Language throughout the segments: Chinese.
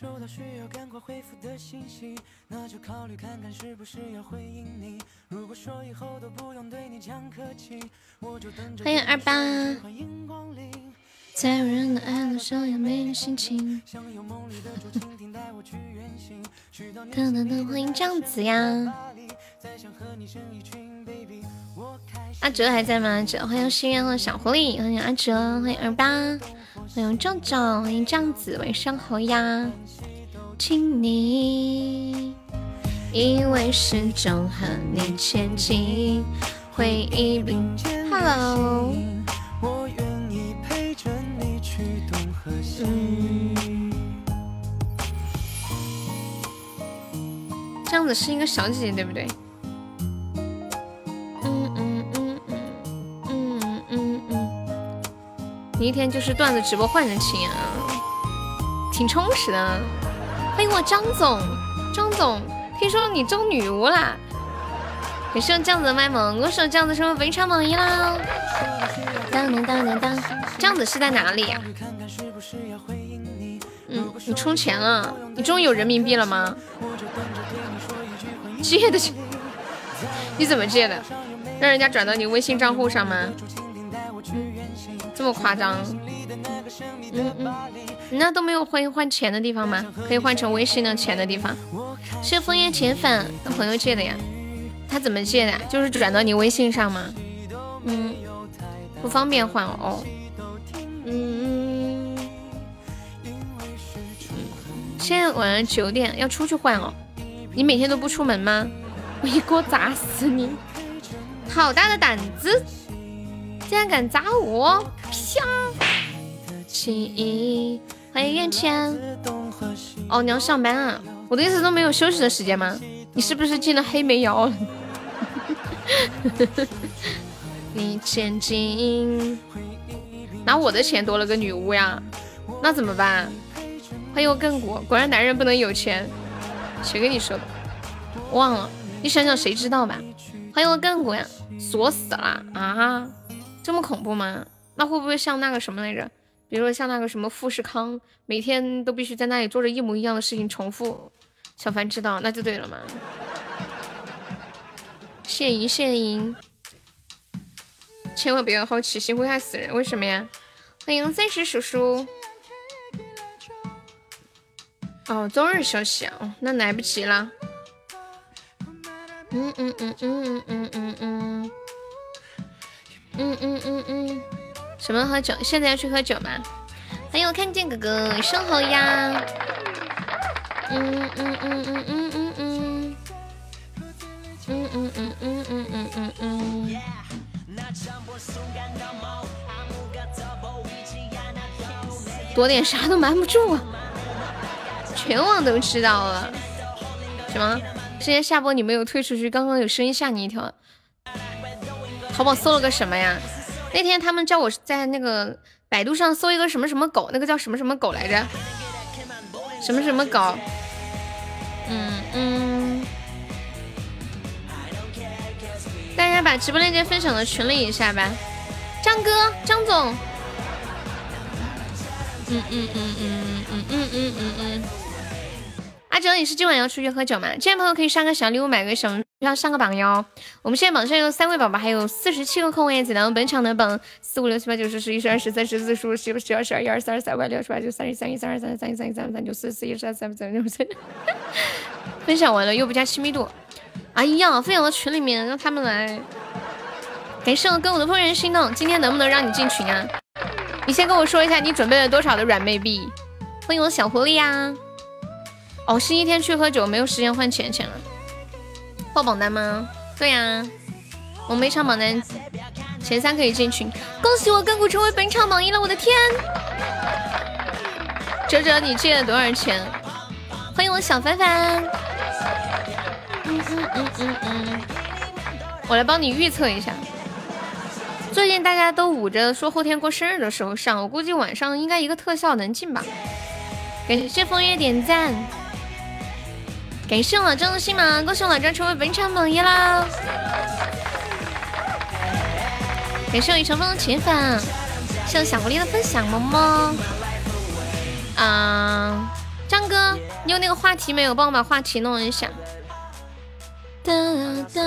收到需要赶快回复的信息，那就考虑看看是不是要回应你。如果说以后都不用对你讲客气，我就等着。欢迎二八。欢迎光临。在无人的爱路上也没了心情。想有梦里的竹蜻蜓带我去远行。去等等等，欢迎这样子呀。再想和你生一群。阿哲还在吗？阿哲，欢迎心愿和小狐狸，欢迎阿哲，欢迎二八，欢迎壮壮，欢迎酱子，晚上好呀。请你，因为始终和你前进，回忆并肩 Hello。这样子是一个小姐姐，对不对？你一天就是段子直播换人情啊，挺充实的。欢迎我张总，张总，听说你中女巫啦？感谢这样子的卖萌，我说这样子是不是非常满意啦？当当当当当，这样子是在哪里呀？嗯，你充钱了？你终于有人民币了吗？借的钱？你怎么借的？让人家转到你微信账户上吗？这么夸张？嗯嗯，那都没有换换钱的地方吗？可以换成微信的钱的地方？谢枫叶铁粉跟朋友借的呀？他怎么借的？就是转到你微信上吗？嗯，不方便换哦。嗯嗯。现在晚上九点要出去换哦。你每天都不出门吗？我一锅砸死你！好大的胆子，竟然敢砸我！啪！欢迎愿谦。哦，你要上班啊？我的意思都没有休息的时间吗？你是不是进了黑煤窑？你千金，拿我的钱多了个女巫呀？那怎么办？欢迎我亘古，果然男人不能有钱。谁跟你说的？忘了，你想想，谁知道吧？欢迎我亘古呀，锁死了啊！这么恐怖吗？那会不会像那个什么来着？比如说像那个什么富士康，每天都必须在那里做着一模一样的事情重复？小凡知道，那就对了嘛。谢银谢银，千万不要好奇心，会害死人。为什么呀？欢迎三十叔叔。哦，周日休息啊，那来不及了。嗯嗯嗯嗯嗯嗯嗯嗯嗯嗯嗯嗯，什么喝酒？现在要去喝酒吗？欢迎我看见哥哥，晚上好呀。嗯嗯嗯嗯嗯嗯嗯嗯嗯嗯嗯嗯嗯。多点啥都瞒不住啊。全网都知道了，什么？之前下播你没有退出去，刚刚有声音吓你一跳。淘宝搜了个什么呀？那天他们叫我在那个百度上搜一个什么什么狗，那个叫什么什么狗来着？什么什么狗？嗯嗯。大家把直播链接分享到群里一下吧。张哥，张总。嗯嗯嗯嗯嗯嗯嗯嗯嗯。阿哲，你是今晚要出去喝酒吗？这位朋友可以上个小礼物，买个小要上个榜哟。我们现在榜上有三位宝宝，还有四十七个空位子。然后本场的榜四五六七八九十十一十二十三十四十五十六十二十二一二三二三五六七八九三十三一三二三三一三一三三九四四一十二三三六四。分享完了又不加亲密度，哎呀，分享到群里面让他们来。感谢我跟我的怦然心动，今天能不能让你进群啊？你先跟我说一下你准备了多少的软妹币。欢迎我小狐狸呀。哦，星期天去喝酒，没有时间换钱钱了。报榜单吗？对呀，我每场榜单前三可以进群。恭喜我亘古成为本场榜一了！我的天，哲哲，你借了多少钱？欢迎我小凡凡。嗯嗯嗯嗯嗯，我来帮你预测一下。最近大家都捂着说后天过生日的时候上，我估计晚上应该一个特效能进吧。感谢枫叶点赞。感谢老张的新马，恭喜老张成为本场榜一啦！感谢我雨成风的铁粉，谢谢小狐狸的分享，么么。啊，张哥，你有那个话题没有？帮我把话题弄一下。哒哒。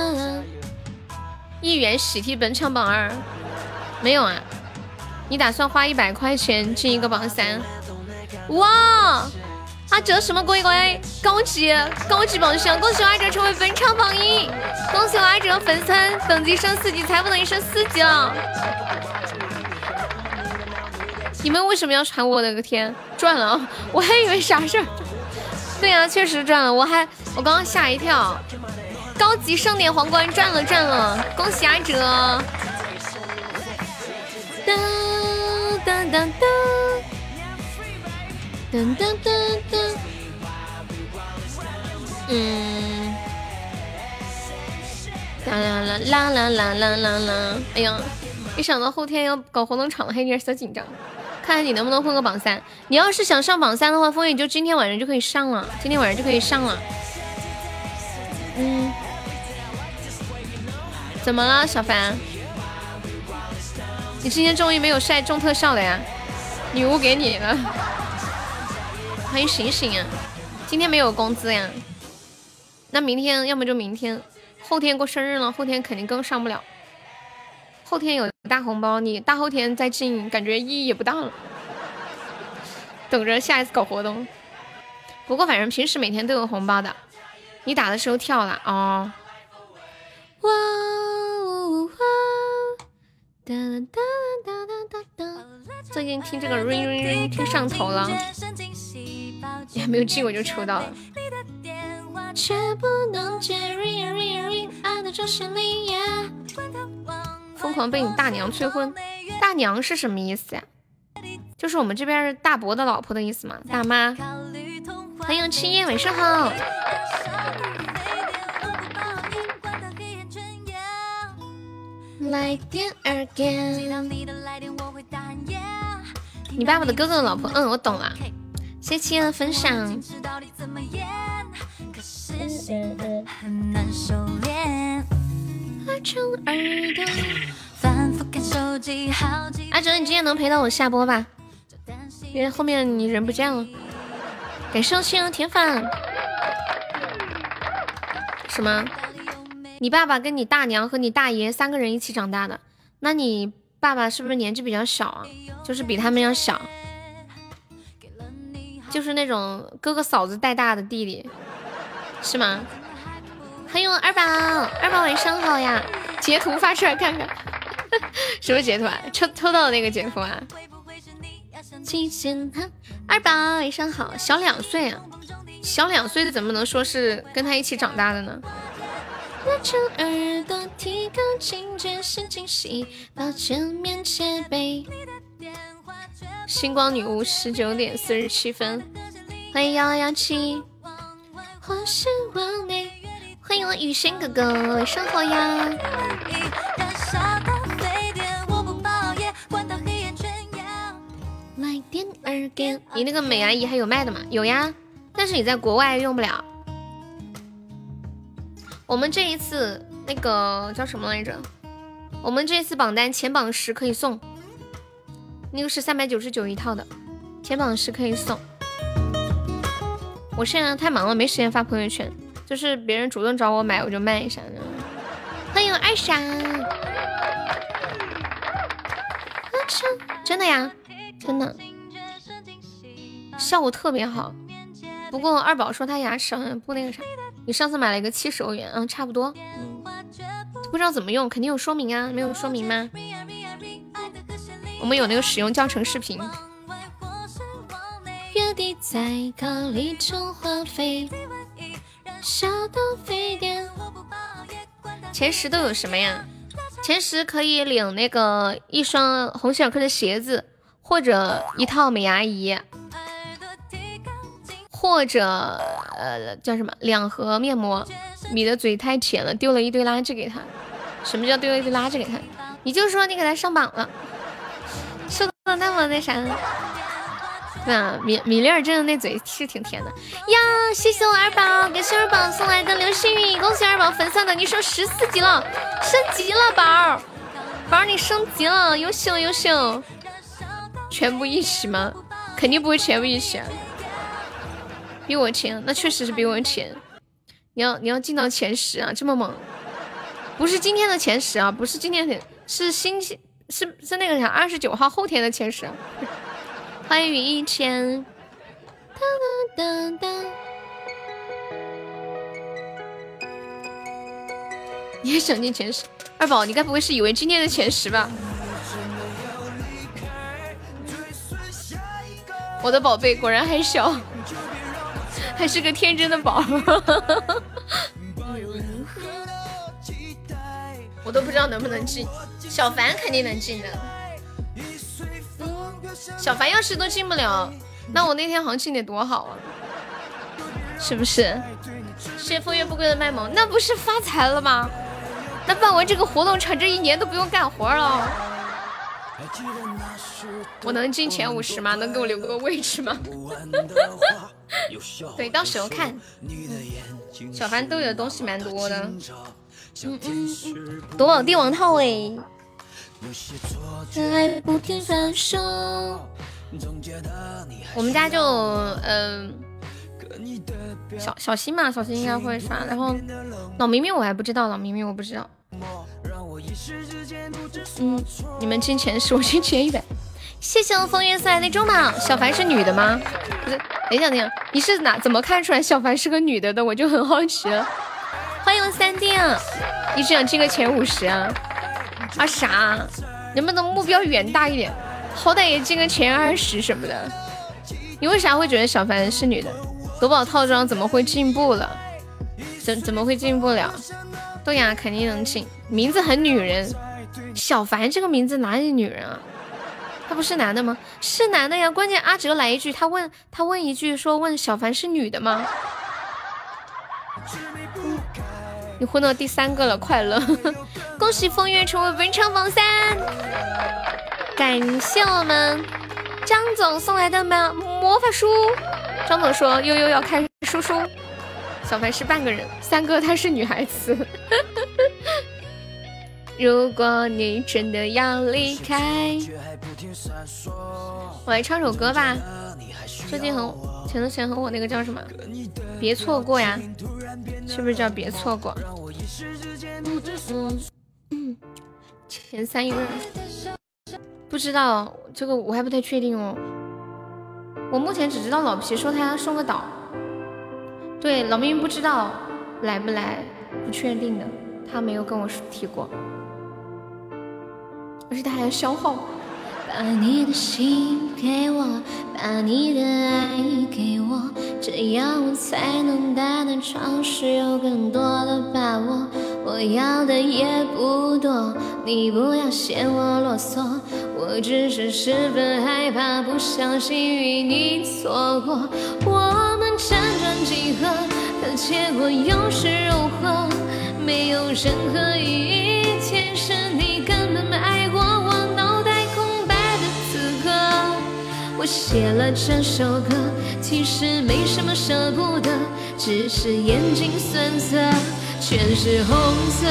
一元喜提本场榜二，没有啊？你打算花一百块钱进一个榜三？哇！阿哲什么鬼鬼？高级高级榜上，恭喜阿哲成为本场榜一！恭喜阿哲粉丝等级升四级，财富等级升四级了。你们为什么要传我的个天？赚了！我还以为啥事儿。对呀，确实赚了，我还我刚刚吓一跳。高级盛典皇冠赚了赚了，恭喜阿哲！噔噔噔噔噔噔噔噔，嗯，啦啦啦啦啦啦啦啦啦！哎呀，一想到后天要搞活动场了，还有点小紧张。看看你能不能混个榜三。你要是想上榜三的话，风雨就今天晚上就可以上了，今天晚上就可以上了。嗯。怎么了，小凡？你今天终于没有晒中特效了呀？女巫给你了，欢迎醒醒啊！今天没有工资呀？那明天要么就明天，后天过生日了，后天肯定更上不了。后天有大红包，你大后天再进，感觉意义也不大了。等着下一次搞活动。不过反正平时每天都有红包的，你打的时候跳了哦。哇呜哇，哒哒哒哒哒哒。最近听这个 ring ring ring 听上头了，你还没有进我就抽到了。疯狂被你大娘催婚，大娘是什么意思呀？就是我们这边大伯的老婆的意思吗？大妈。欢迎七夜，晚上好。来电 again。你爸爸的哥哥的老婆，嗯，我懂了。谢谢七的分享。阿哲，你今天能陪到我下播吧？因为后面你人不见了。感谢亲人铁粉。什么？你爸爸跟你大娘和你大爷三个人一起长大的，那你爸爸是不是年纪比较小啊？就是比他们要小，就是那种哥哥嫂子带大的弟弟，是吗？欢迎二宝，二宝晚上好呀！截图发出来看看，什么截图啊？抽抽到的那个截图啊？二宝晚上好，小两岁啊，小两岁的怎么能说是跟他一起长大的呢？拉长耳朵，提高警觉是惊喜，保证面戒备。星光女巫十九点四十七分，欢迎幺幺七。欢迎我雨轩哥哥，晚上好呀。来电二点，你那个美牙仪还有卖的吗？有呀，但是你在国外用不了。我们这一次那个叫什么来着？我们这次榜单前榜十可以送，那个是三百九十九一套的，前榜十可以送。我现在太忙了，没时间发朋友圈，就是别人主动找我买，我就卖一下。欢迎二傻，真的呀，真的，效果特别好。不过二宝说他牙齿好像不那个啥。你上次买了一个七十欧元，嗯，差不多，嗯，不知道怎么用，肯定有说明啊，没有说明吗？我们有那个使用教程视频。前十都有什么呀？前十可以领那个一双红小克的鞋子，或者一套美牙仪。或者呃叫什么两盒面膜，你的嘴太甜了，丢了一堆垃圾给他。什么叫丢了一堆垃圾给他？你就说你给他上榜了，说的那么那啥。那米米粒儿真的那嘴是挺甜的呀！谢谢我二宝，感谢二宝送来的流星雨，恭喜二宝粉丝等级升十四级了，升级了宝儿，宝儿你升级了，优秀优秀。全部一起吗？肯定不会全部一起啊。比我前，那确实是比我前。你要你要进到前十啊，这么猛！不是今天的前十啊，不是今天的，是星期是是那个啥，二十九号后天的前十。欢迎云一千。当当当。你也想进前十？二宝，你该不会是以为今天的前十吧？我的宝贝果然还小，还是个天真的宝。我都不知道能不能进，小凡肯定能进的。小凡要是都进不了，那我那天行情得多好啊！是不是？谢风月不归的卖萌，那不是发财了吗？那办完这个活动，场这一年都不用干活了。我能进前五十吗？能给我留个位置吗？对，到时候看。小凡兜里的东西蛮多的。嗯嗯，夺宝帝王套哎。我们家就嗯，小小新嘛，小新应该会刷。然后老明明我还不知道，老明明我不知道。嗯，你们进前十，我进前一百。谢谢我风月送来的中宝。小凡是女的吗？不是，等一下，等一下，你是哪怎么看出来小凡是个女的的？我就很好奇了。欢迎三弟，你只想进个前五十啊？啊啥？能不能目标远大一点？好歹也进个前二十什么的。你为啥会觉得小凡是女的？夺宝套装怎么会进步了？怎怎么会进不了？豆芽肯定能进，名字很女人。小凡这个名字哪里女人啊？他不是男的吗？是男的呀。关键阿哲来一句，他问他问一句，说问小凡是女的吗？你混到第三个了，快乐！恭喜风月成为本场榜三，感谢我们张总送来的魔魔法书。张总说悠悠要看叔叔，小凡是半个人，三哥她是女孩子。如果你真的要离开，我来唱首歌吧。最近很前段时间和我那个叫什么？别错过呀，是不是叫别错过？嗯，前三一个人，不知道这个我还不太确定哦。我目前只知道老皮说他要送个岛，对，老明不知道来不来，不确定的，他没有跟我提过。而且他还要消耗。把你的心给我，把你的爱给我，这样我才能大胆尝试，有更多的把握。我要的也不多，你不要嫌我啰嗦，我只是十分害怕，不相信与你错过。我们辗转几何，可结果又是如何？没有任何意义，其实你根本我写了这首歌，其实没什么舍不得，只是眼睛酸涩，全是红色。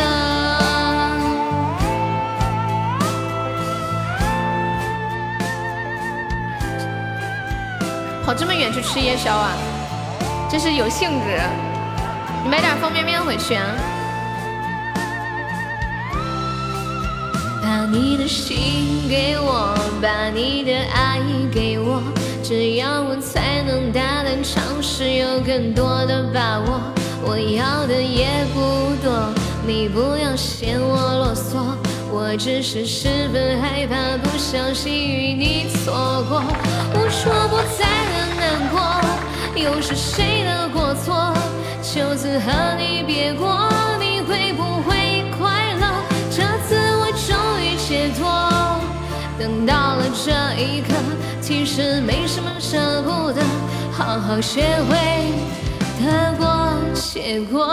跑这么远去吃夜宵啊，真是有兴致。你买点方便面回去啊。把你的心给我，把你的爱给我，这样我才能大胆尝试，有更多的把握。我要的也不多，你不要嫌我啰嗦，我只是十分害怕，不小心与你错过。无处不在的难过，又是谁的过错？就此和你别过，脱，等到了这一刻，其实没什么舍不得，好好学会得过且过。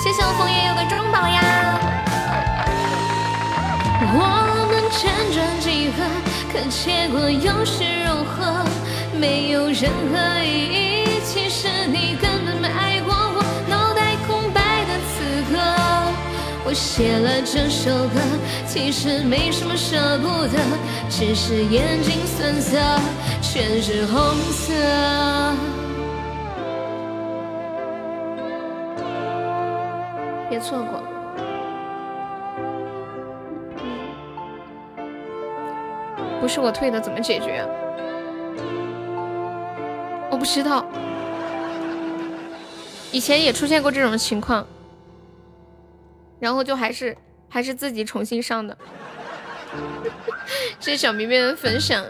谢谢我枫叶有个中宝呀。我们辗转几何，可结果又是如何？没有任何意义，其实你根本没爱过我。我写了这首歌，其实没什么舍不得，只是眼睛酸涩，全是红色。别错过。不是我退的，怎么解决？我不知道。以前也出现过这种情况。然后就还是还是自己重新上的，谢谢小明明的分享。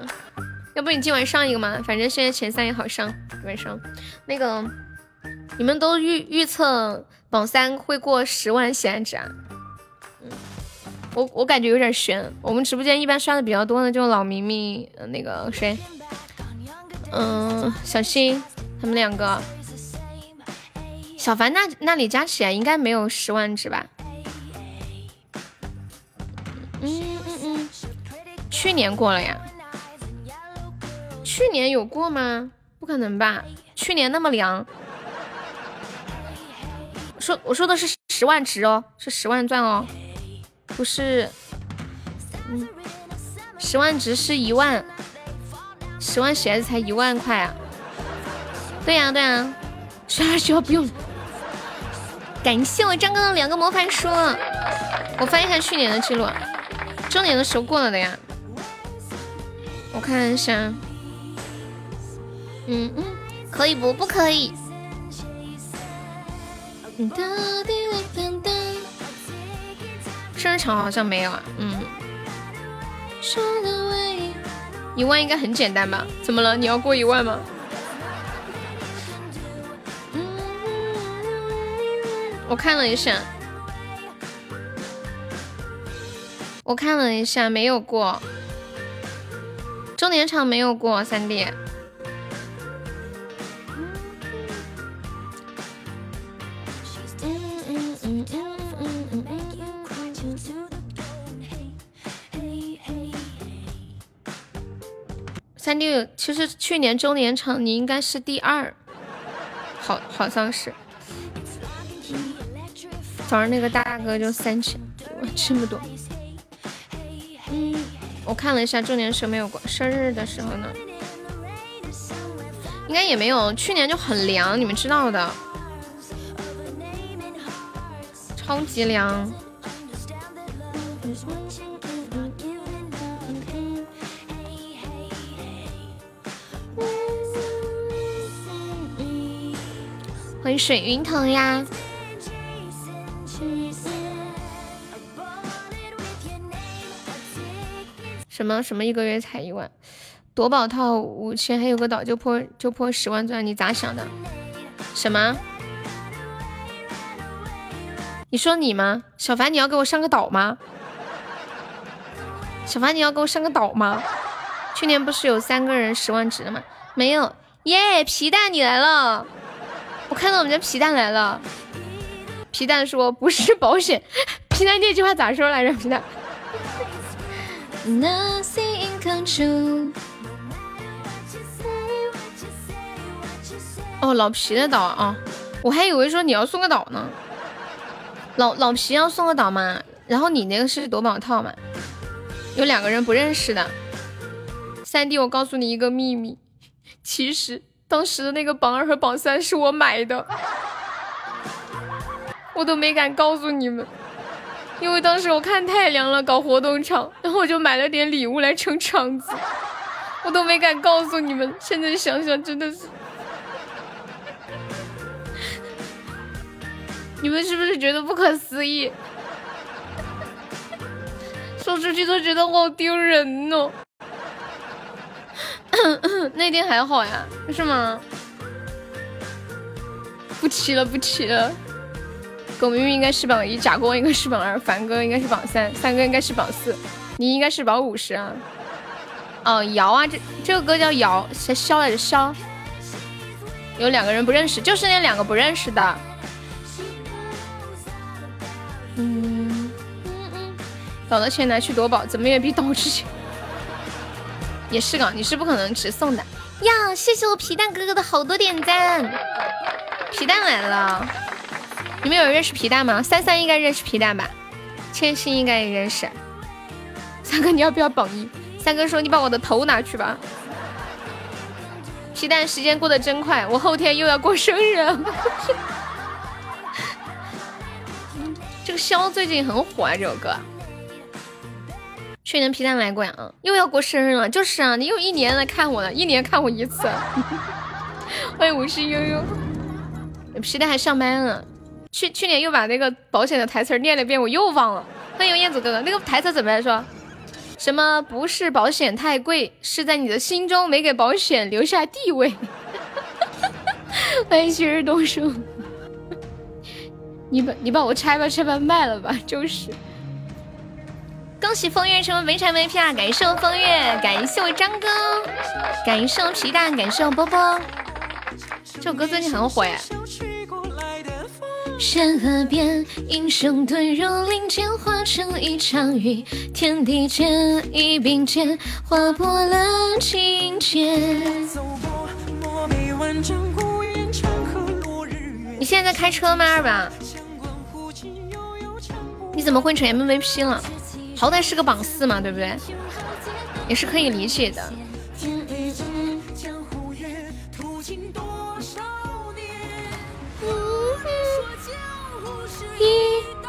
要不你今晚上一个嘛？反正现在前三也好上，晚上那个你们都预预测榜三会过十万喜爱值啊？嗯，我我感觉有点悬。我们直播间一般刷的比较多的就老明明，那个谁，嗯，小新他们两个，小凡那那里加起来应该没有十万值吧？嗯嗯嗯，去年过了呀？去年有过吗？不可能吧？去年那么凉。说我说的是十万值哦，是十万钻哦，不是。嗯，十万值是一万，十万鞋子才一万块啊？对呀对呀，十二需要不用。感谢我张哥的两个魔法书，我翻一下去年的记录。周年的时候过了的呀，我看一下，嗯嗯，可以不？不可以。生日场好像没有啊，嗯。一万应该很简单吧？怎么了？你要过一万吗？我看了一下。我看了一下，没有过周年场，没有过三弟。三弟，其实去年周年场你应该是第二，好好像是。早上那个大哥就三千，这么多。我看了一下，周年时没有过，生日的时候呢，应该也没有。去年就很凉，你们知道的，超级凉。欢迎水云腾呀。什么什么一个月才一万，夺宝套五千，还有个岛就破就破十万钻，你咋想的？什么？你说你吗？小凡你要给我上个岛吗？小凡你要给我上个岛吗？去年不是有三个人十万值的吗？没有耶！皮蛋你来了，我看到我们家皮蛋来了。皮蛋说不是保险，皮蛋那句话咋说来着？皮蛋。Nothing in control 哦，老皮的岛啊，我还以为说你要送个岛呢。老老皮要送个岛嘛，然后你那个是夺宝套嘛，有两个人不认识的。三弟，我告诉你一个秘密，其实当时的那个榜二和榜三是我买的，我都没敢告诉你们。因为当时我看太凉了，搞活动场，然后我就买了点礼物来撑场子，我都没敢告诉你们。现在想想真的是，你们是不是觉得不可思议？说出去都觉得好丢人哦。那天还好呀，是吗？不提了，不提了。狗明明应该是榜一，假光应该是榜二，凡哥应该是榜三，三哥应该是榜四，你应该是榜五十啊。哦，瑶啊，这这个歌叫瑶，谁肖来着肖。有两个人不认识，就是那两个不认识的。嗯嗯嗯，倒的钱拿去夺宝，怎么也比倒之前。也是个，你是不可能直送的呀。谢谢我皮蛋哥哥的好多点赞，皮蛋来了。你们有人认识皮蛋吗？三三应该认识皮蛋吧？千心应该也认识。三哥，你要不要榜一？三哥说：“你把我的头拿去吧。”皮蛋，时间过得真快，我后天又要过生日了。这个肖最近很火啊，这首歌。去年皮蛋来过呀，又要过生日了，就是啊，你又一年来看我了，一年看我一次。欢迎无视悠悠，皮蛋还上班呢。去去年又把那个保险的台词念了一遍，我又忘了。欢迎燕子哥哥，那个台词怎么来说？什么不是保险太贵，是在你的心中没给保险留下地位。欢迎旭日东升，你把你把我拆吧拆吧卖了吧，就是。恭喜风月成为围城 VP 啊！感谢我风月，感谢我张哥，感谢我皮蛋，感谢我波波。这首歌最近很火呀。山河边，英雄遁入林间，化成一场雨，天地间一并肩，划破了情劫。你现在在开车吗，二宝？你怎么混成 MVP 了？好歹是个榜四嘛，对不对？也是可以理解的。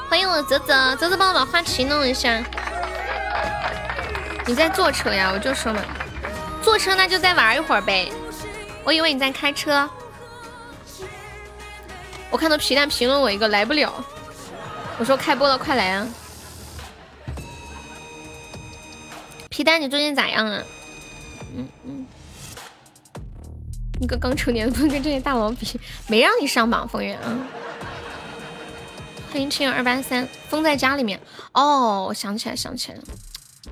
欢迎我泽泽，泽泽帮我把花旗弄一下。你在坐车呀？我就说嘛，坐车那就再玩一会儿呗。我以为你在开车。我看到皮蛋评论我一个来不了，我说开播了，快来啊！皮蛋，你最近咋样啊？嗯嗯，你个刚成年不能跟这些大佬比，没让你上榜，风月啊。欢迎亲友二八三，封在家里面。哦，我想起来，想起来了，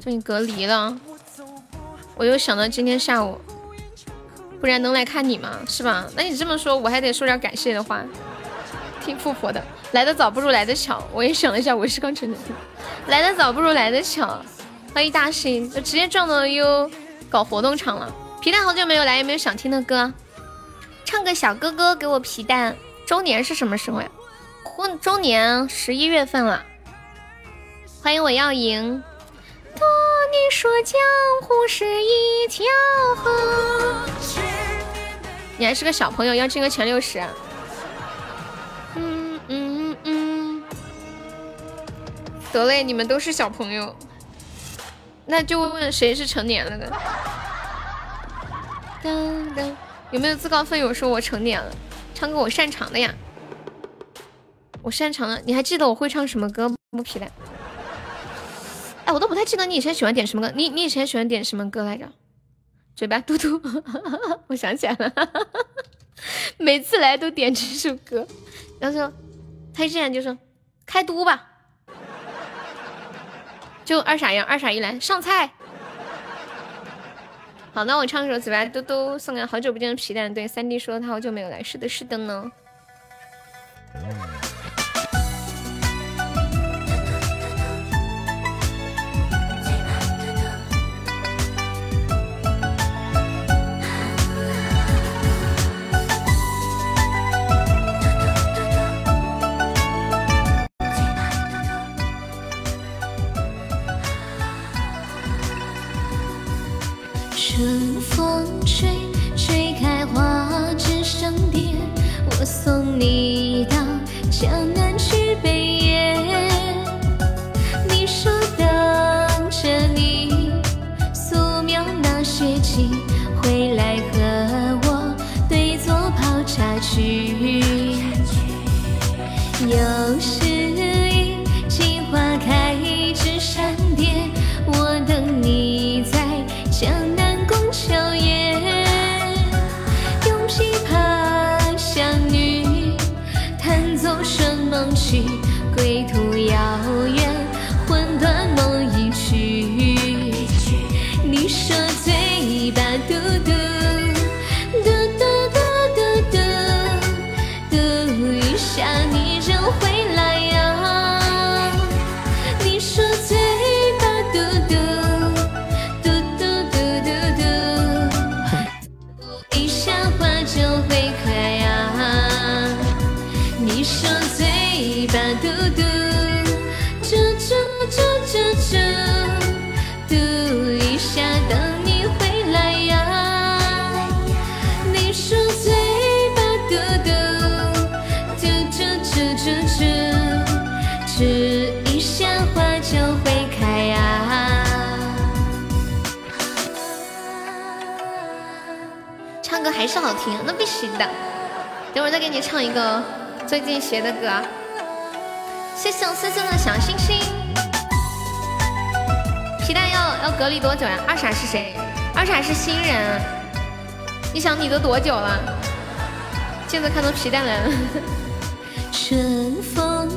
最近隔离了。我又想到今天下午，不然能来看你吗？是吧？那你这么说，我还得说点感谢的话。听富婆的，来的早不如来的巧。我也想了一下，我是刚成年，来的早不如来的巧。欢迎大兴，就直接撞到又搞活动场了。皮蛋好久没有来，有没有想听的歌？唱个小哥哥给我皮蛋。周年是什么时候呀？婚周年十一月份了，欢迎我要赢。多年说江湖是一条河，你还是个小朋友，要进个前六十。嗯嗯嗯，得嘞，你们都是小朋友，那就问问谁是成年了的。噔噔，有没有自告奋勇说我成年了，唱个我擅长的呀？我擅长的，你还记得我会唱什么歌不？皮蛋，哎，我都不太记得你以前喜欢点什么歌。你你以前喜欢点什么歌来着？嘴巴嘟嘟，我想起来了，每次来都点这首歌。然后说，他现在就说开嘟吧，就二傻样，二傻一来上菜。好，那我唱一首嘴巴嘟嘟，送给好久不见的皮蛋。对，三弟说他好久没有来，是的，是的呢。是好听，那必须的。等会儿再给你唱一个最近学的歌。谢谢我森森的小星星。皮蛋要要隔离多久呀？二傻是谁？二傻是新人。你想你都多久了？现在看到皮蛋来了。春风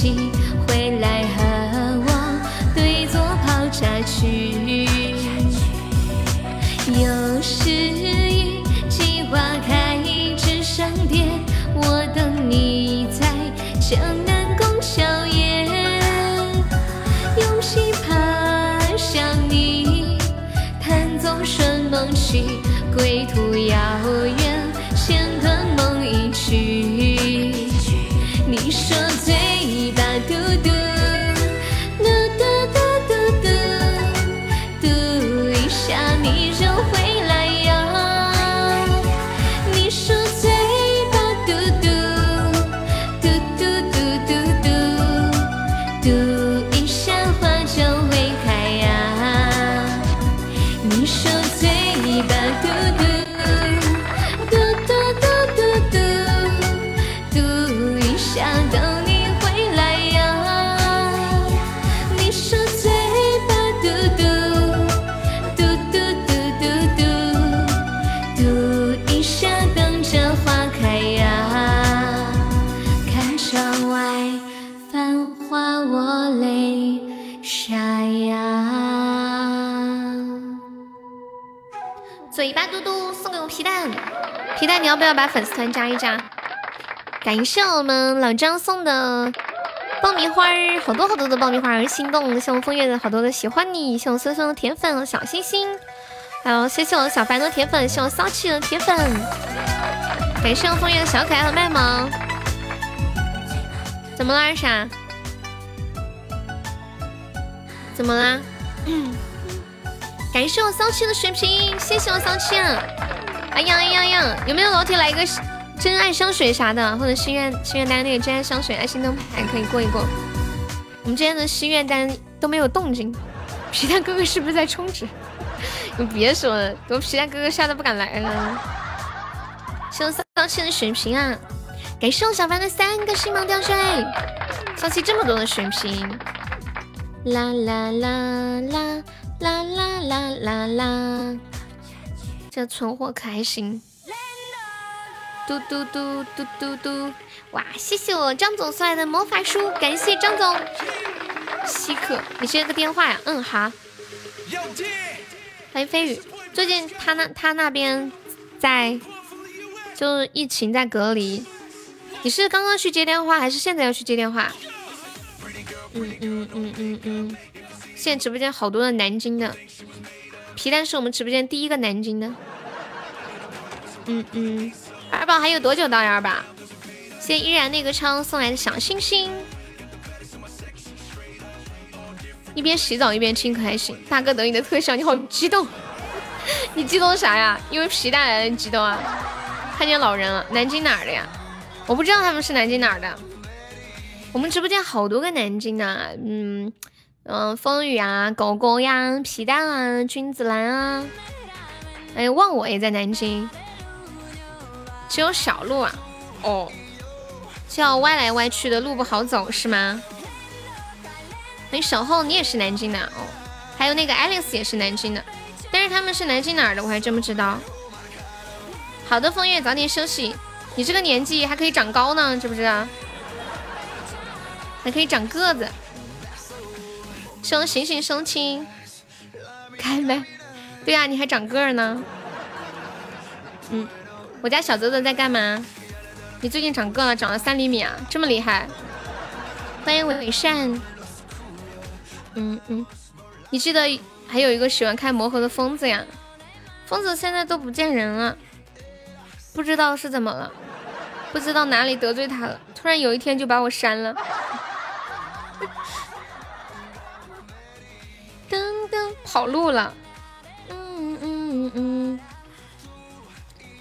雪景，回来和我对坐泡茶去。又是一季花开枝上蝶，我等你在江南。笑颜，用心盼向你，弹奏春梦曲，归途遥远，不要把粉丝团加一加？感谢我们老张送的爆米花儿，好多好多的爆米花儿，心动！谢我风月的好多的喜欢你，谢我孙孙的铁粉和小星星，还有谢谢我小凡的铁粉，谢我骚气的铁粉，感谢我风月的小可爱和麦萌。怎么了二傻？怎么啦？感谢我骚气的水瓶，谢谢我骚气。啊哎呀哎呀呀！有没有老铁来一个真爱香水啥的，或者心愿心愿单那个真爱香水、爱心灯牌可以过一过。我们今天的心愿单都没有动静，皮蛋哥哥是不是在充值？你别说了，给我皮蛋哥哥吓得不敢来了。谢我骚气的水瓶啊！感谢我小凡的三个星芒吊坠，骚气这么多的水瓶。啦啦啦啦啦啦啦啦啦！这存货可还行。嘟嘟嘟嘟嘟嘟！哇，谢谢我张总送来的魔法书，感谢张总。稀客，你接个电话呀？嗯，好。欢迎飞宇，最近他那他那边在，就是疫情在隔离。你是刚刚去接电话，还是现在要去接电话？嗯嗯嗯嗯嗯，现在直播间好多的南京的，皮蛋是我们直播间第一个南京的。嗯嗯，二宝还有多久到呀？二宝，谢谢依然那个昌送来的小星星。一边洗澡一边听可还行。大哥等你的特效，你好激动，你激动啥呀？因为皮蛋来了，你激动啊？看见老人了，南京哪儿的呀？我不知道他们是南京哪儿的。我们直播间好多个南京的，嗯嗯，风雨啊，狗狗呀，皮蛋啊，君子兰啊，还有忘我也在南京，只有小路啊，哦，叫歪来歪去的，路不好走是吗？你守候你也是南京的？哦，还有那个 Alice 也是南京的，但是他们是南京哪儿的我还真不知道。好的，风月早点休息，你这个年纪还可以长高呢，知不知道？还可以长个子，生醒醒生亲，开麦，对呀，你还长个儿呢。嗯，我家小泽泽在干嘛？你最近长个了，长了三厘米啊，这么厉害！欢迎伪善。嗯嗯，你记得还有一个喜欢开魔盒的疯子呀？疯子现在都不见人了，不知道是怎么了，不知道哪里得罪他了，突然有一天就把我删了。跑路了。嗯嗯嗯嗯。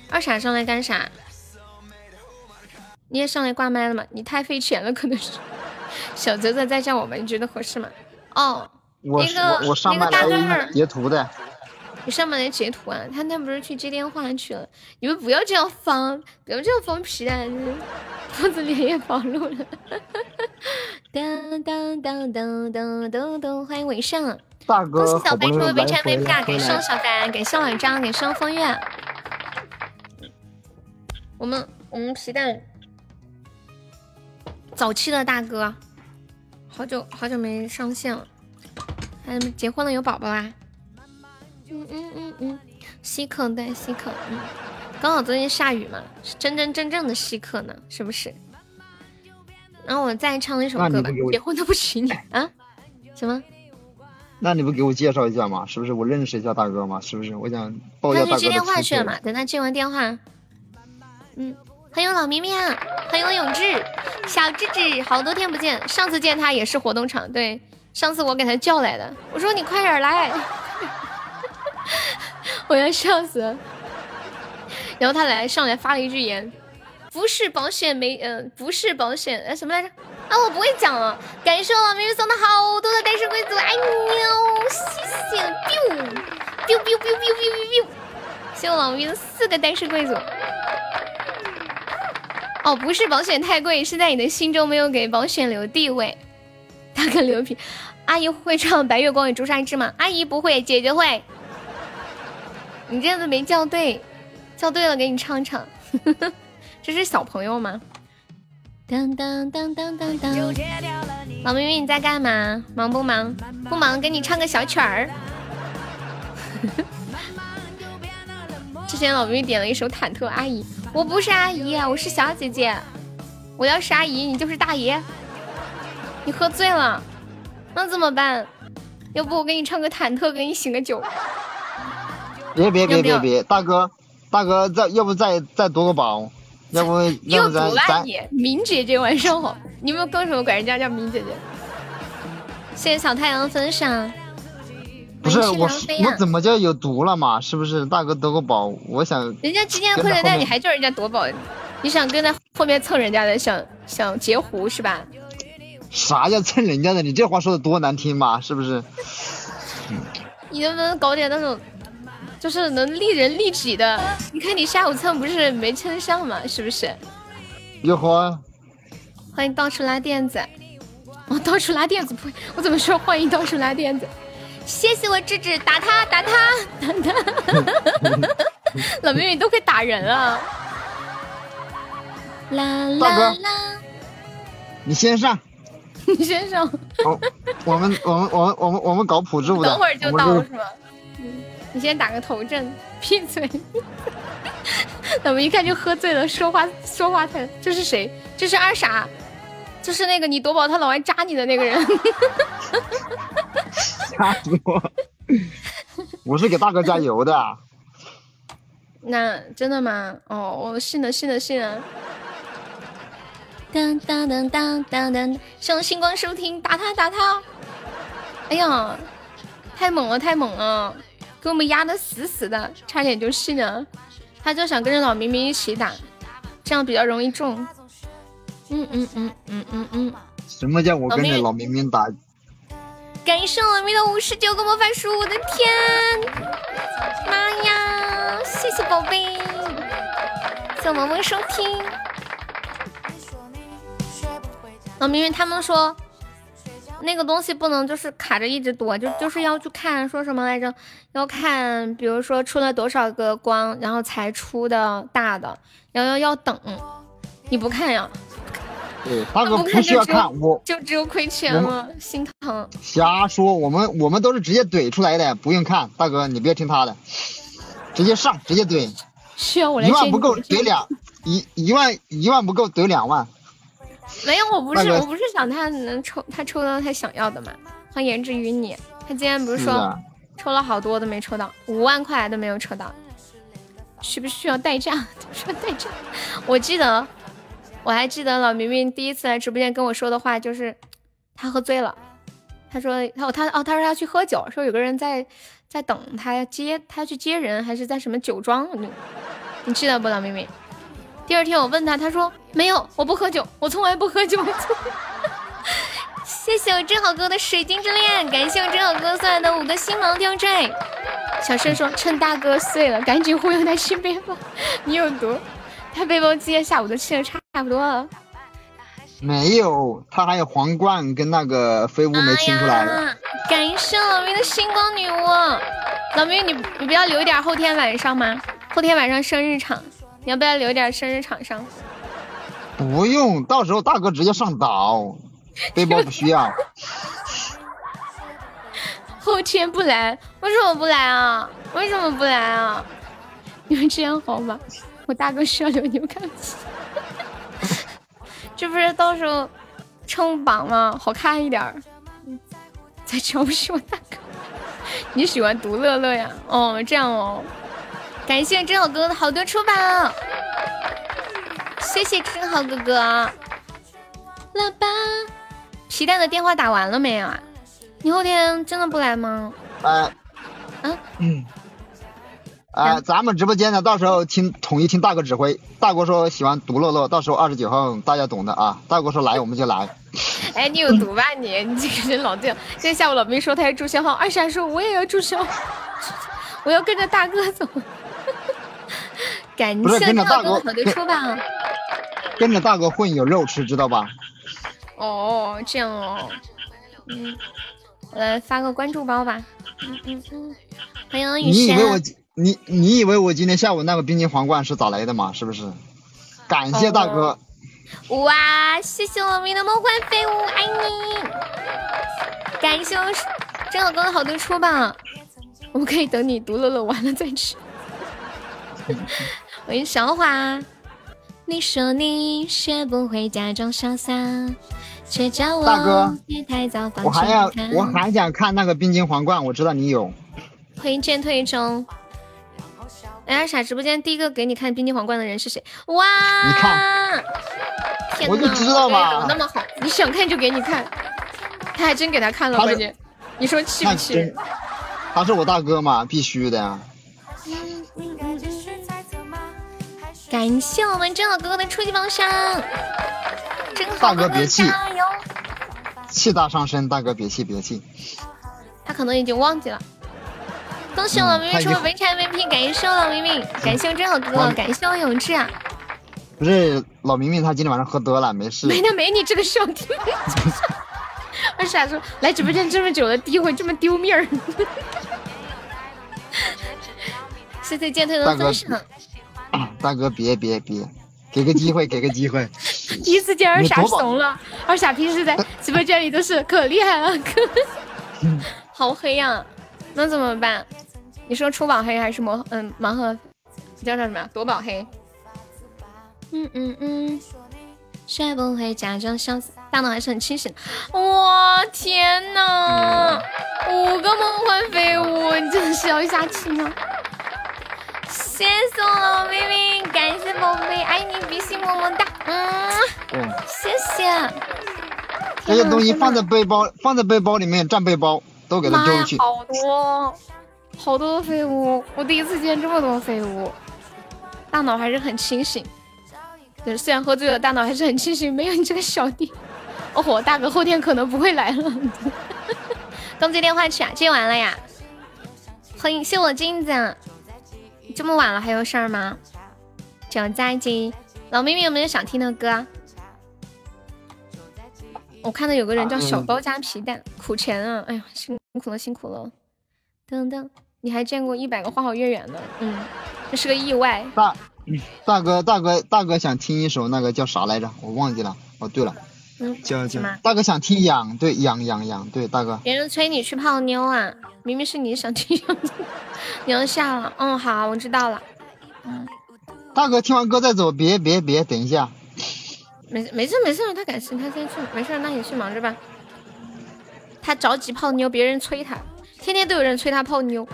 二傻上来干啥？你也上来挂麦了吗？你太费钱了，可能是。小泽泽在叫我们，你觉得合适吗？哦，我我我上麦来截图的。你上麦来截图啊？他那不是去接电话去了？你们不要这样放，不要这样放屁啊！兔子脸也暴露了。当当当当当当当，欢迎伟盛。大哥，恭喜小白出了杯茶杯卡，感谢小凡，感谢老张，感谢风月。我们我们皮蛋，早期的大哥，好久好久没上线了，还结婚了有宝宝啦？嗯嗯嗯嗯，稀客对稀客，嗯，刚好最近下雨嘛，是真真正正的稀客呢，是不是？然后我再唱一首歌吧，结婚都不娶你啊？什么？那你不给我介绍一下吗？是不是我认识一下大哥吗？是不是？我想报一下大哥他去接电话去了嘛？等他接完电话。嗯，欢迎老咪咪啊，欢迎永志，小智智，好多天不见。上次见他也是活动场，对，上次我给他叫来的，我说你快点来，我要笑死了。然后他来上来发了一句言，不是保险没，嗯，不是保险，哎，什么来着？啊，我不会讲了。感谢我明明送的好多的单身贵族，爱你谢谢，biu biu biu biu biu biu biu，biu，谢我老明四个单身贵族。哦，不是保险太贵，是在你的心中没有给保险留地位。大哥牛皮，阿姨会唱《白月光与朱砂痣》吗？阿姨不会，姐姐会。你这次没叫对，叫对了给你唱唱。这是小朋友吗？当当当当当当，老明明你在干嘛？忙不忙？不忙，给你唱个小曲儿。之前老明明点了一首《忐忑》，阿姨，我不是阿姨，我是小姐姐。我要是阿姨，你就是大爷。你喝醉了，那怎么办？要不我给你唱个《忐忑》，给你醒个酒。别别别别别，大哥大哥，再要不再再夺个宝。要不 要不咱咱明姐姐晚上好，你们刚什么管人家叫明姐姐？谢谢小太阳分享。不是我我怎么就有毒了嘛？是不是大哥夺个宝？我想人家今天亏了，但你还叫人家夺宝？你想跟在后面蹭人家的，想想截胡是吧？啥叫蹭人家的？你这话说的多难听嘛？是不是？你能不能搞点那种？就是能利人利己的，你看你下午蹭不是没蹭上吗？是不是？哟呵，欢迎到处拉垫子，我到处拉垫子，不，我怎么说欢迎到处拉垫子？谢谢我智智，打他打他打他，老妹妹都会打人了。啦啦啦！你先上，你先上。我，我们我们我们我们我们搞普制舞的，等会儿就到是吗？你先打个头阵，闭嘴！怎么一看就喝醉了，说话说话太……这是谁？这是二傻，就是那个你夺宝他老爱扎你的那个人。吓死我！我是给大哥加油的。那真的吗？哦，我信了，信了，信了。当当当当当当，向星光收听，打他打他！哎呀，太猛了，太猛了！给我们压的死死的，差点就信了。他就想跟着老明明一起打，这样比较容易中。嗯嗯嗯嗯嗯嗯。什么叫我跟着老明明打？感谢老明的五十九个魔法书，我的天！妈呀！谢谢宝贝，谢萌萌收听。老明明他们说。那个东西不能就是卡着一直躲，就就是要去看说什么来着？要看，比如说出了多少个光，然后才出的大的，要要要等。你不看呀？对，大哥不需要看，我就只有亏钱了，心疼。瞎说，我们我们都是直接怼出来的，不用看。大哥，你别听他的，直接上，直接怼。需要我来一万不够怼两一一万一万不够怼两万。没有，我不是，我不是想他能抽，他抽到他想要的嘛。欢迎言之于你，他今天不是说抽了好多都没抽到，五万块都没有抽到，需不需要代驾？说代驾。我记得，我还记得老明明第一次来直播间跟我说的话，就是他喝醉了，他说他他哦，他说要去喝酒，说有个人在在等他接他去接人，还是在什么酒庄？你记得不，老明明？第二天我问他，他说没有，我不喝酒，我从来不喝酒。谢谢我正好哥的水晶之恋，感谢我正好哥送来的五个星芒吊坠。小声说，趁大哥睡了，赶紧忽悠他去背包。你有毒，他背包今天下午都吃的差不多了。没有，他还有皇冠跟那个飞屋没清出来。感谢老明的星光女巫，老明你你不要留一点后天晚上吗？后天晚上生日场，你要不要留点生日场上？不用，到时候大哥直接上岛，背包不需要。后天不来，为什么不来啊？为什么不来啊？你们这样好吗？我大哥需要留你们看。这不是到时候称榜吗？好看一点儿。再瞧不起我大哥？你喜欢独乐乐呀？哦，这样哦。感谢真好哥哥的好多出榜，谢谢真好哥哥。老爸，皮蛋的电话打完了没有啊？你后天真的不来吗？啊。嗯。啊，咱们直播间的，到时候听统一听大哥指挥。大哥说喜欢独乐乐，到时候二十九号大家懂的啊。大哥说来我们就来。哎，你有毒吧你？你这个人老这样。今天下午老兵说他要注销号，二闪说我也要注销，我要跟着大哥走。感谢大哥好的出吧。跟着大哥混有肉吃，知道吧？哦，这样哦。嗯，我来发个关注包吧。嗯嗯嗯，欢迎雨轩。你你以为我今天下午那个冰晶皇冠是咋来的吗？是不是？感谢大哥！哇，谢谢我们的梦幻飞舞，爱你！感谢我正好哥的好多出吧，我们可以等你独乐乐完了再吃。欢迎小花，你说你学不会假装潇洒，却叫我大哥，别太早放我还要，我还想看那个冰晶皇冠，我知道你有。欢迎渐退中。哎呀，傻直播间第一个给你看冰晶皇冠的人是谁？哇！你看，我就知道嘛，那么好，你想看就给你看。他还真给他看了，关键，你说气不气？他是我大哥嘛，必须的呀。感谢我们真好哥哥的初级宝箱，大哥别气，气大伤身，大哥别气别气。他可能已经忘记了。恭喜我明明出了围场 MVP，感谢我老明明，感谢我真好哥，感谢我永志啊！不是老明明，他今天晚上喝多了，没事。没那没你这个兄弟。我傻说来直播间这么久了，第一回这么丢面儿。谢谢剑退的分享。大哥别别别，给个机会给个机会。第一次见二傻怂了，二傻平时在 直播间里都是可厉害了，可好黑呀！那怎么办？你说出宝黑还是魔嗯盲盒？叫叫什么呀？夺宝黑。嗯嗯嗯。学不会假装潇洒，大脑还是很清醒。哇天呐！五个梦幻飞舞，你真的是要下去吗？谢谢我妹妹，感谢宝贝，爱你比心么么哒。嗯。谢谢。这些东西放在背包，放在背包里面占背包。都给他丢去，好多，好多废物！我第一次见这么多废物，大脑还是很清醒。对，虽然喝醉了，大脑还是很清醒。没有你这个小弟，哦吼，大哥后天可能不会来了。刚接电话去啊？接完了呀。欢迎谢我镜子，这么晚了还有事儿吗？九再见，老妹妹有没有想听的歌？我看到有个人叫小包加皮蛋，苦钱啊！哎呀，辛苦了，辛苦了。噔噔，你还见过一百个花好月圆的？嗯，这是个意外。大，大哥，大哥，大哥想听一首那个叫啥来着？我忘记了。哦，对了，嗯，叫叫。大哥想听痒，对，痒痒痒，对，大哥。别人催你去泡妞啊，明明是你想听痒。你要下了，嗯，好，我知道了。嗯。大哥，听完歌再走，别别别，等一下。没事没事没事，他赶时，他先去，没事，那你去忙着吧。他着急泡妞，别人催他，天天都有人催他泡妞，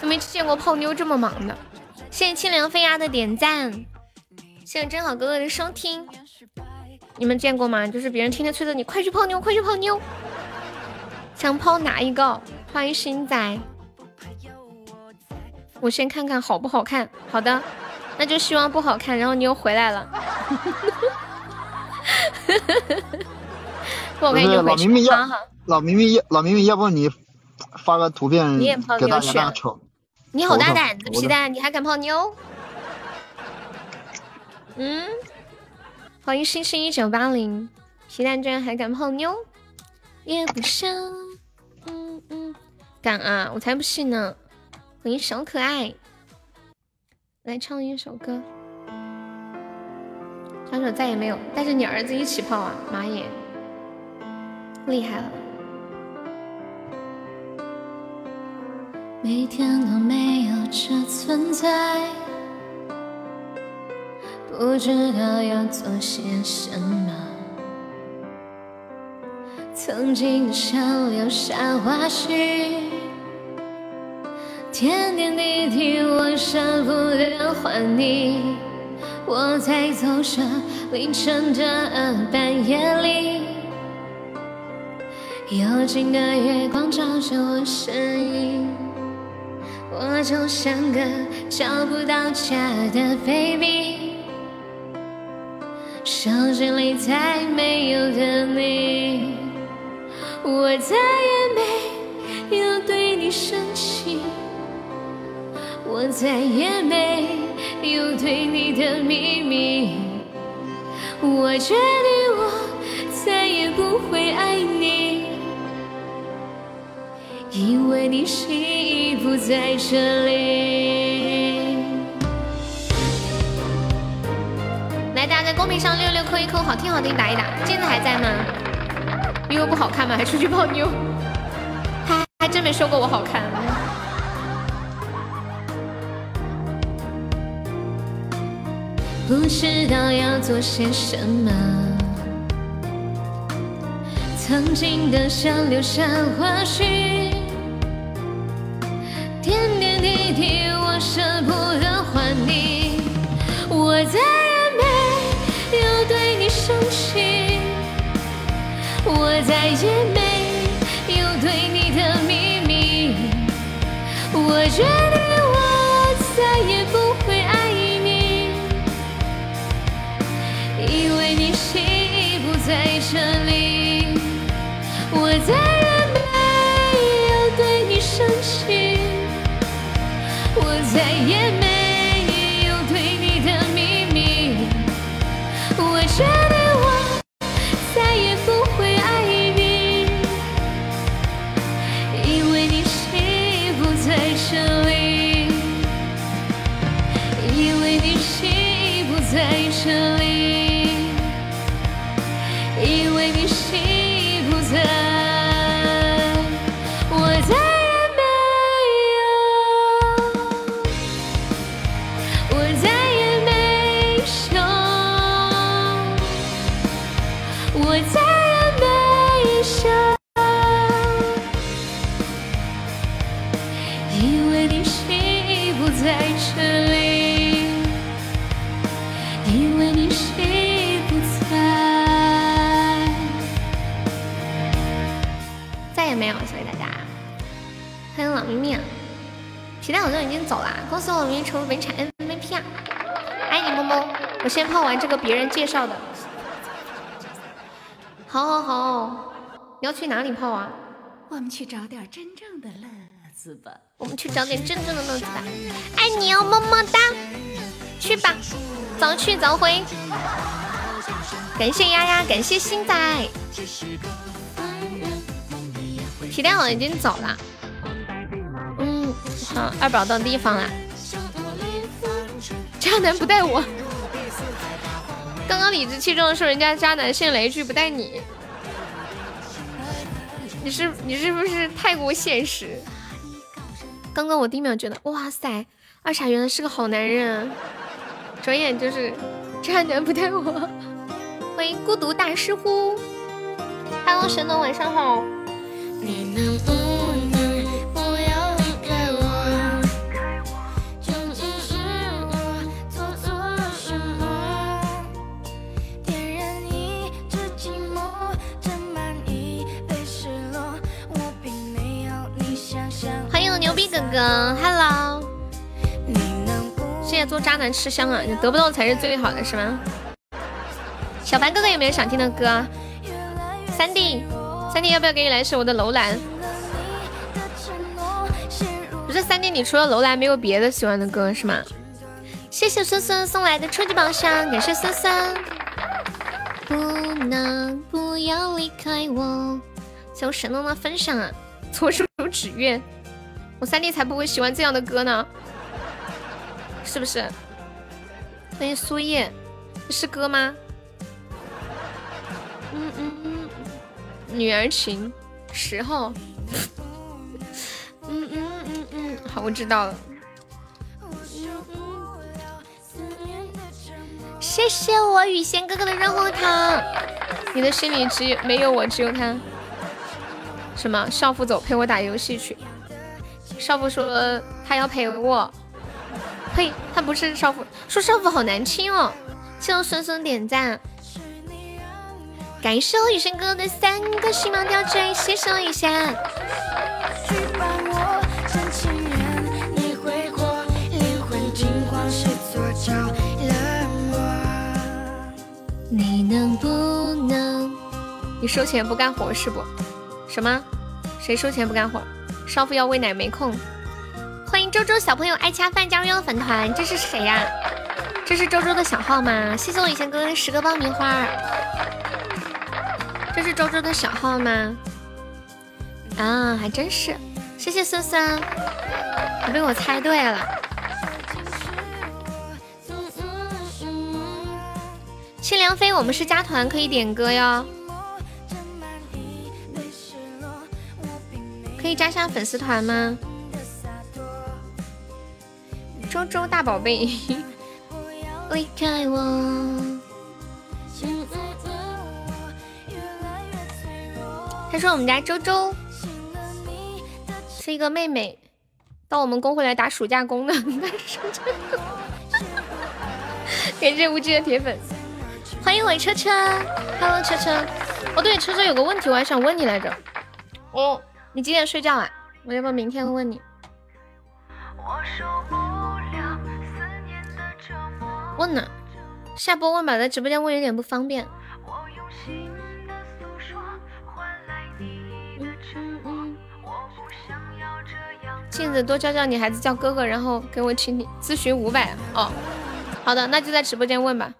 都没见过泡妞这么忙的。谢谢清凉飞鸭的点赞，谢谢真好哥哥的收听。你们见过吗？就是别人天天催着你，快去泡妞，快去泡妞。想泡哪一个？欢迎星仔。我先看看好不好看。好的。那就希望不好看，然后你又回来了。不好看就回去。老明明要，老明明要，老明明要不你发个图片给大家瞅。你好大胆子，皮蛋，你还敢泡妞？嗯，欢迎星星一九八零，皮蛋居然还敢泡妞，也不想。嗯嗯，敢啊，我才不信呢。欢迎小可爱，来唱一首歌。唱首再也没有带着你儿子一起泡啊，妈耶，厉害了。每天都没有这存在，不知道要做些什么。曾经的笑留下花絮，点点滴滴我舍不得还你。我在走着凌晨的半夜里，幽静的月光照着我身影。我就像个找不到家的 baby，手机里再没有的你，我再也没有对你生气，我再也没有对你的秘密，我决定我再也不会爱你。因为你心已不在这里。在公屏上六六扣一扣，好听好听打一打。镜子还在吗？因为不好看吗？还出去泡妞？还还真没说过我好看。不知道要做些什么，曾经的笑留下花絮。点点滴滴，我舍不得还你，我在再也没有对你的秘密，我觉别人介绍的。好好好，你要去哪里泡啊？我们去找点真正的乐子吧。我们去找点真正的乐子吧。爱你哦，么么哒。去吧，早去早回。感谢丫丫，感谢星仔。皮蛋好像已经走了。嗯好，二宝到地方了。渣男不带我。刚刚理直气壮的说人家渣男，现在来一句不带你。你是你是不是太过现实？刚刚我第一秒觉得，哇塞，二傻原来是个好男人，转眼就是渣男不带我。欢迎孤独大师呼，Hello 神农晚上好。哥哥，Hello！谢谢谢做渣男吃香啊，你得不到才是最好的，是吗？小凡哥哥有没有想听的歌？三弟，三弟要不要给你来首我的楼兰？不是三弟，你除了楼兰没有别的喜欢的歌是吗？谢谢孙孙送来的初级宝箱，感谢孙孙。不能不要离开我，谢我神龙的分享啊！左手指月，我三弟才不会喜欢这样的歌呢，是不是？欢迎苏叶，是歌吗？嗯嗯嗯，女儿情十号。嗯嗯嗯嗯，好，我知道了。谢谢我雨仙哥哥的润喉糖，你的心里只有没有我，只有他。什么？少妇走，陪我打游戏去。少妇说他要陪我。呸，他不是少妇，说少妇好难听哦。谢我孙孙点赞，感谢我雨轩哥哥的三个星芒吊坠，谢谢我雨轩。你能不能？你收钱不干活是不？什么？谁收钱不干活？少妇要喂奶没空。欢迎周周小朋友爱恰饭加入粉团，这是谁呀？这是周周的小号吗？谢谢我以前哥哥十个爆米花。这是周周的小号吗？啊，还真是。谢谢孙孙，你被我猜对了。谢良飞，我们是加团，可以点歌哟。可以加下粉丝团吗？周周大宝贝，离开我。他说我们家周周是一个妹妹，到我们公会来打暑假工的。感谢无知的铁粉。欢迎我车车，Hello 车车，哦对，车车有个问题我还想问你来着，哦，你几点睡觉啊？我要不明天问你。问呢？下播问吧，在直播间问有点不方便。镜子多教教你孩子叫哥哥，然后给我请你咨询五百哦。好的，那就在直播间问吧。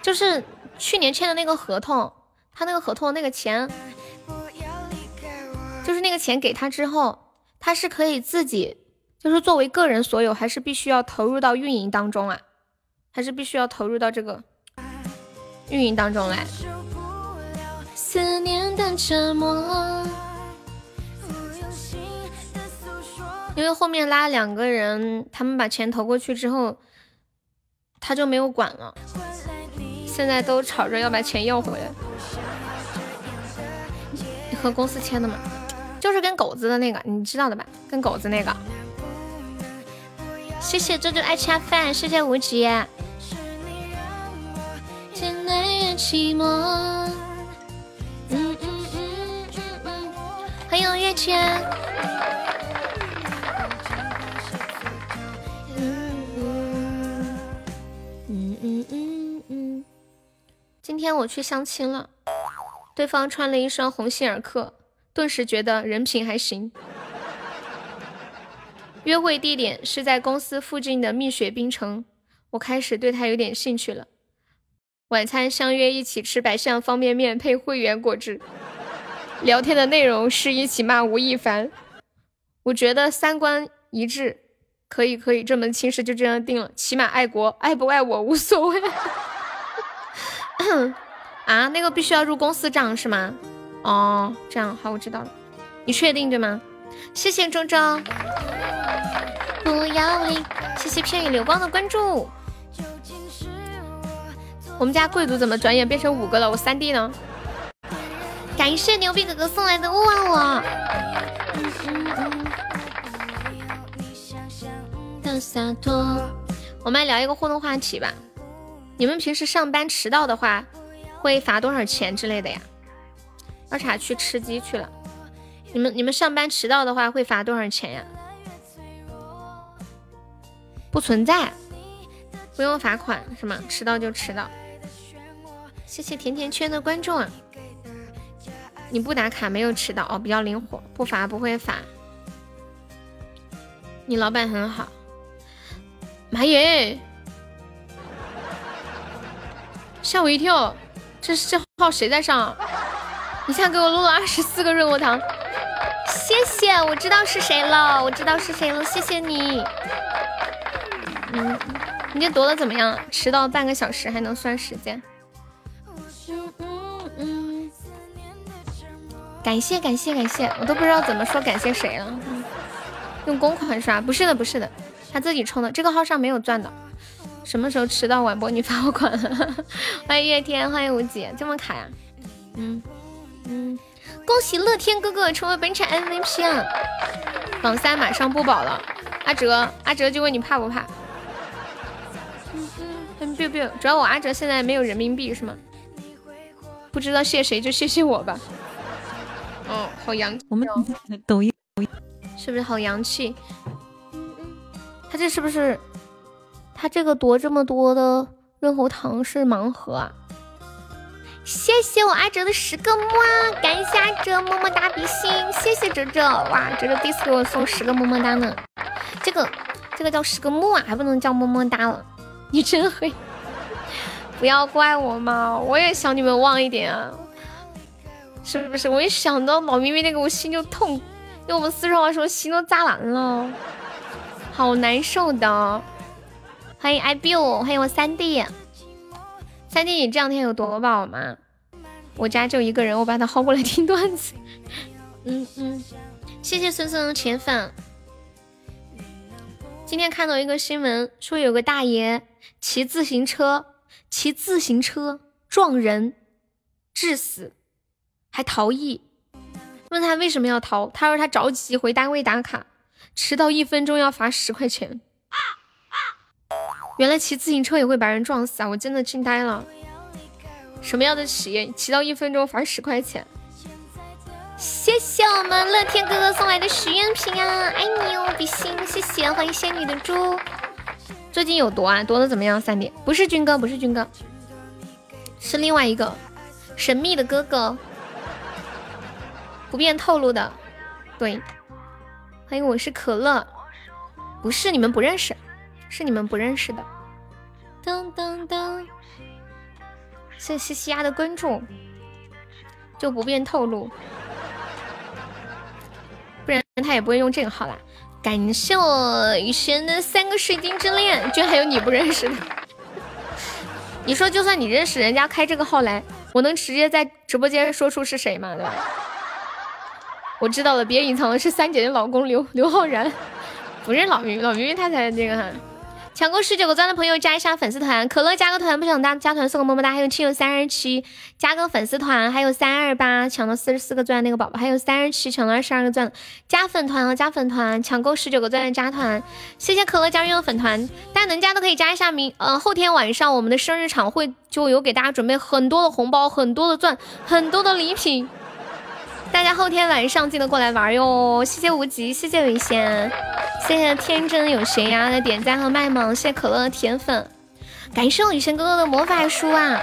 就是去年签的那个合同，他那个合同那个钱，就是那个钱给他之后，他是可以自己，就是作为个人所有，还是必须要投入到运营当中啊？还是必须要投入到这个运营当中来？思念的折磨。因为后面拉两个人，他们把钱投过去之后，他就没有管了。现在都吵着要把钱要回来。你和公司签的吗？就是跟狗子的那个，你知道的吧？跟狗子那个。谢谢这就爱吃饭，谢谢无极。欢迎月圈。今天我去相亲了，对方穿了一双鸿星尔克，顿时觉得人品还行。约会地点是在公司附近的蜜雪冰城，我开始对他有点兴趣了。晚餐相约一起吃白象方便面配会员果汁，聊天的内容是一起骂吴亦凡。我觉得三观一致，可以可以，这门亲事就这样定了，起码爱国，爱不爱我无所谓。啊，那个必须要入公司账是吗？哦，这样好，我知道了。你确定对吗？谢谢周周，不要离，谢谢片羽流光的关注。我们家贵族怎么转眼变成五个了？我三弟呢？感谢牛逼哥哥送来的勿忘我。的洒脱，我们来聊一个互动话题吧。你们平时上班迟到的话，会罚多少钱之类的呀？二茶去吃鸡去了。你们你们上班迟到的话会罚多少钱呀？不存在，不用罚款是吗？迟到就迟到。谢谢甜甜圈的观众啊！你不打卡没有迟到哦，比较灵活，不罚不会罚。你老板很好。妈耶！吓我一跳，这这号谁在上？你看给我录了二十四个润喉糖，谢谢，我知道是谁了，我知道是谁了，谢谢你。嗯，你这夺的怎么样？迟到半个小时还能算时间？感谢感谢感谢，我都不知道怎么说感谢谁了。用公款刷？不是的不是的，他自己充的，这个号上没有钻的。什么时候迟到晚播你罚我款？欢迎月天，欢迎无极，这么卡呀？嗯嗯，恭喜乐天哥哥成为本场 MVP 啊！榜三马上不保了，阿哲阿哲就问你怕不怕？主要我阿哲现在没有人民币是吗？不知道谢谁就谢谢我吧。哦，好洋气，我们抖音是不是好洋气？嗯嗯，他这是不是？他这个夺这么多的润喉糖是盲盒啊！谢谢我阿哲的十个么，感谢阿哲么么哒比心，谢谢哲哲，哇，哲哲第一次给我送十个么么哒呢，这个这个叫十个么啊，还不能叫么么哒了，你真会，不要怪我嘛，我也想你们旺一点啊，是不是？我一想到老咪咪那个，我心就痛，用我们四川话说，心都扎烂了，好难受的。欢迎 i biu，欢迎我三弟，三弟你这两天有夺宝吗？我家就一个人，我把他薅过来听段子。嗯嗯，谢谢孙孙的铁粉。今天看到一个新闻，说有个大爷骑自行车，骑自行车撞人致死，还逃逸。问他为什么要逃？他说他着急回单位打卡，迟到一分钟要罚十块钱。啊原来骑自行车也会把人撞死啊！我真的惊呆了。什么样的企业骑到一分钟罚十块钱？谢谢我们乐天哥哥送来的许愿瓶啊！爱你哦，比心！谢谢，欢迎仙女的猪。最近有毒啊？毒的怎么样？三点？不是军哥，不是军哥，是另外一个神秘的哥哥，不便透露的。对，欢迎我是可乐，不是你们不认识。是你们不认识的。噔噔噔，谢谢西丫的关注，就不便透露，不然他也不会用这个号啦。感谢我雨轩的三个水晶之恋，居然还有你不认识的。你说，就算你认识人家开这个号来，我能直接在直播间说出是谁吗？对吧？我知道了，别隐藏了，是三姐的老公刘刘昊然，不是老明老明明他才这个哈。抢够十九个钻的朋友加一下粉丝团，可乐加个团不想加加团送个么么哒，还有亲友三二七加个粉丝团，还有三二八抢到四十四个钻那个宝宝，还有三十七抢到二十二个钻加粉团啊加粉团，抢够十九个钻的加团，谢谢可乐加入粉团，大家能加都可以加一下明呃后天晚上我们的生日场会就有给大家准备很多的红包，很多的钻，很多的礼品。大家后天晚上记得过来玩哟！谢谢无极，谢谢伟贤，谢谢天真有悬崖的点赞和卖萌，谢谢可乐的甜粉，感谢我雨贤哥哥的魔法书啊！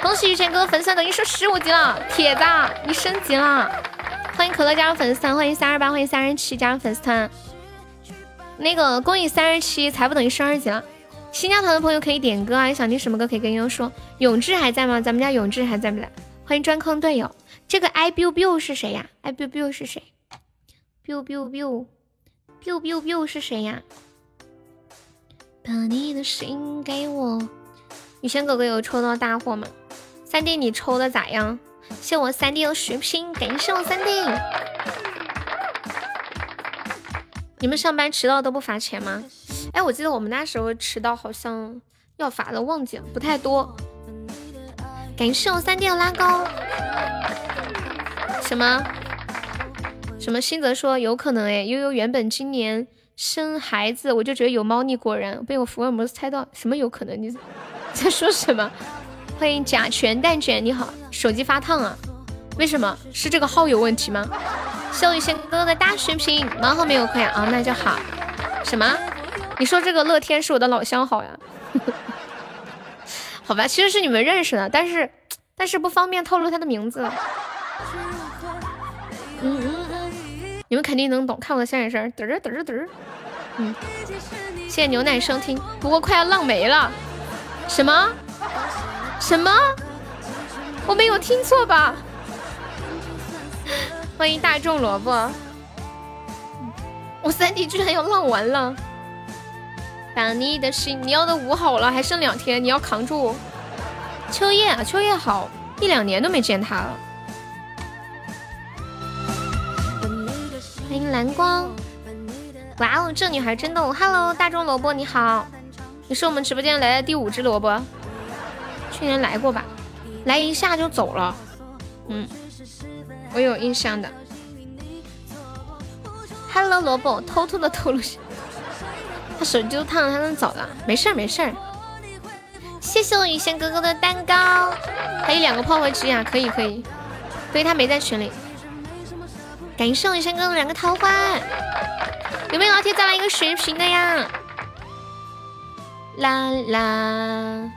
恭喜雨轩哥哥粉丝等于升十五级了，铁子你升级了！欢迎可乐加入粉丝团，欢迎三二八，欢迎三十七加入粉丝团。那个恭喜三十七才不等于十二级了，新加团的朋友可以点歌啊！想听什么歌可以跟悠悠说。永志还在吗？咱们家永志还在不在？欢迎专坑队友。这个 i biu biu 是谁呀？i biu biu 是谁？biu biu biu biu biu biu 是谁呀？把你的心给我。雨轩哥哥有抽到大货吗？三弟你抽的咋样？谢我三弟的血瓶，感谢我三弟。你们上班迟到都不罚钱吗？哎，我记得我们那时候迟到好像要罚的，忘记了，不太多。感谢我三弟的拉钩。什么？什么？新泽说有可能哎，悠悠原本今年生孩子，我就觉得有猫腻，果然被我福尔摩斯猜到。什么有可能？你在 说什么？欢迎甲醛蛋卷，你好，手机发烫啊？为什么？是这个号有问题吗？谢雨轩哥哥的大血瓶，盲盒没有亏啊？那就好。什么？你说这个乐天是我的老相好呀？好吧，其实是你们认识的，但是但是不方便透露他的名字。你们肯定能懂，看我的小眼神，嘚儿嘚儿嘚儿。嗯，谢谢牛奶收听。不过快要浪没了，什么？什么？我没有听错吧？欢迎大众萝卜。我三弟居然要浪完了。把你的心，你要的五好了，还剩两天，你要扛住。秋叶啊，秋叶好，一两年都没见他了。欢迎蓝光。哇哦，这女孩真逗。Hello，大众萝卜你好，你是我们直播间来的第五只萝卜，去年来过吧？来一下就走了。嗯，我有印象的。Hello，萝卜，偷偷的透露下。他手机都烫了，他能走了？没事儿，没事儿。谢谢我雨仙哥哥的蛋糕，还有两个泡泡机啊，可以可以。所以他没在群里。感谢我雨仙哥哥两个桃花，有没有老铁再来一个水瓶的呀？啦啦。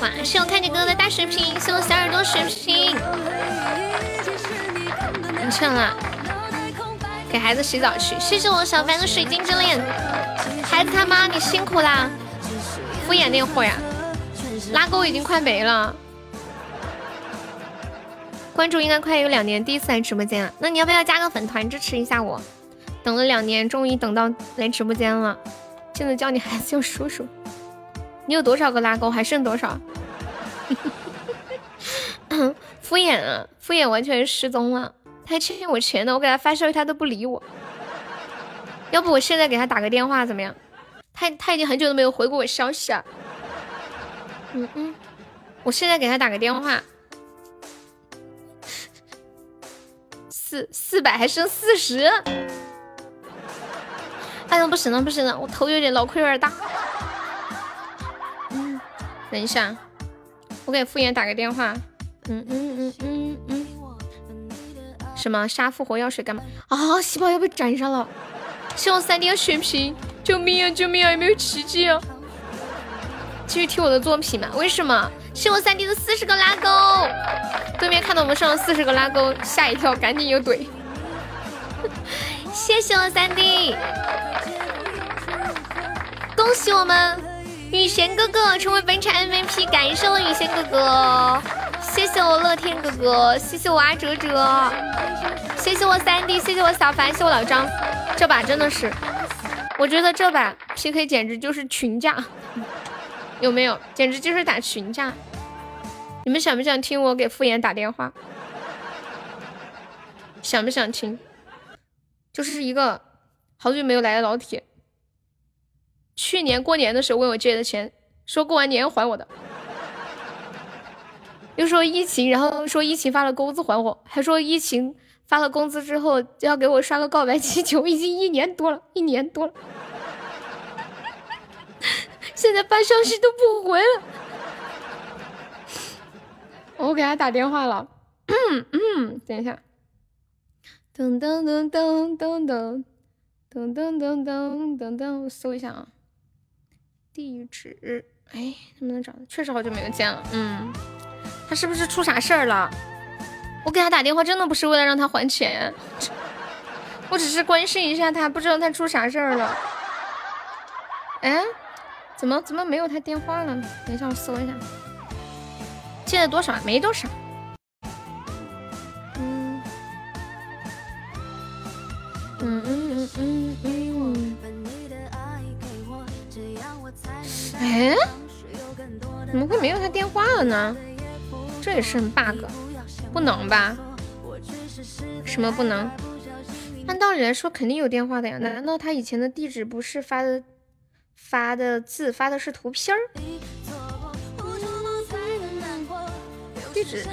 哇，谢我看见哥哥的大水瓶，谢我小耳朵水瓶。完成了。给孩子洗澡去，谢谢我小凡的水晶之恋。孩子他妈，你辛苦啦！敷衍那会儿呀，拉钩已经快没了。关注应该快有两年，第一次来直播间了。那你要不要加个粉团支持一下我？等了两年，终于等到来直播间了。现在叫你孩子叫叔叔。你有多少个拉钩？还剩多少？敷衍啊，敷衍完全失踪了。他还欠我钱呢，我给他发消息他都不理我。要不我现在给他打个电话怎么样？他他已经很久都没有回过我消息了。嗯嗯，我现在给他打个电话。四四百还剩四十。哎呀不行了不行了，我头有点脑壳有点大。嗯，等一下，我给傅言打个电话。嗯嗯嗯嗯嗯。什么杀复活药水干嘛啊？细胞要被斩杀了！希望三 D 血瓶，救命啊！救命啊！有没有奇迹啊？继续听我的作品嘛？为什么？谢我三弟的四十个拉钩，对面看到我们上了四十个拉钩，吓一跳，赶紧又怼。谢谢我三弟恭喜我们雨贤哥哥成为本场 MVP，感谢我雨贤哥哥。谢谢我乐天哥哥，谢谢我阿哲哲，谢谢我三弟，谢谢我小凡，谢我老张。这把真的是，我觉得这把 PK 简直就是群架，有没有？简直就是打群架。你们想不想听我给敷衍打电话？想不想听？就是一个好久没有来的老铁，去年过年的时候问我借的钱，说过完年还我的。又说疫情，然后说疫情发了工资还我，还说疫情发了工资之后就要给我刷个告白气球，已经一年多了，一年多了，现在发消息都不回了。我给他打电话了，嗯嗯，等一下，噔噔噔噔噔噔噔噔噔噔噔噔，我搜一下啊，地址，哎，能不能找到？确实好久没有见了，嗯。他是不是出啥事儿了？我给他打电话真的不是为了让他还钱，我只是关心一下他，不知道他出啥事儿了。哎，怎么怎么没有他电话了？等一下我搜一下，现在多少？没多少。嗯嗯嗯嗯嗯。哎，怎么会没有他电话了呢？这也是 bug，不能吧？什么不能？按道理来说肯定有电话的呀，难道他以前的地址不是发的发的字，发的是图片儿？地址，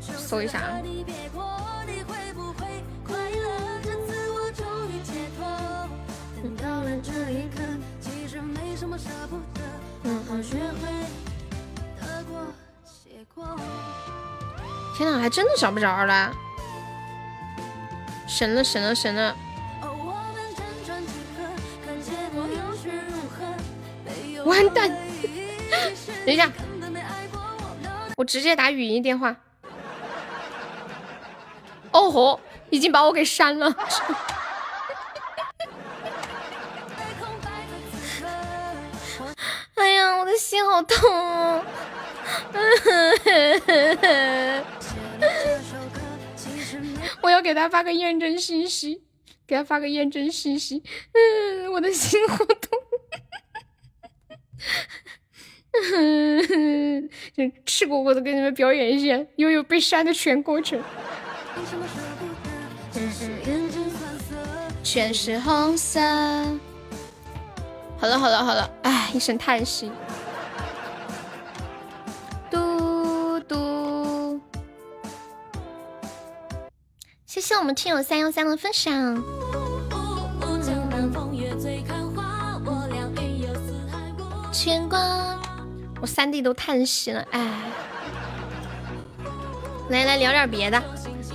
搜一下啊。天哪，还真的找不着了。神了神了神了！完蛋！等一下，我直接打语音电话。哦吼，已经把我给删了。哎呀，我的心好痛哦！我要给他发个验证信息，给他发个验证信息。嗯，我的心好痛。就赤果果的给你们表演一下悠悠被删的全过程。全是红色。好了好了好了，唉，一声叹息。嘟嘟，谢谢我们听友三幺三的分享。牵挂，我三弟都叹息了，唉。来来聊点别的，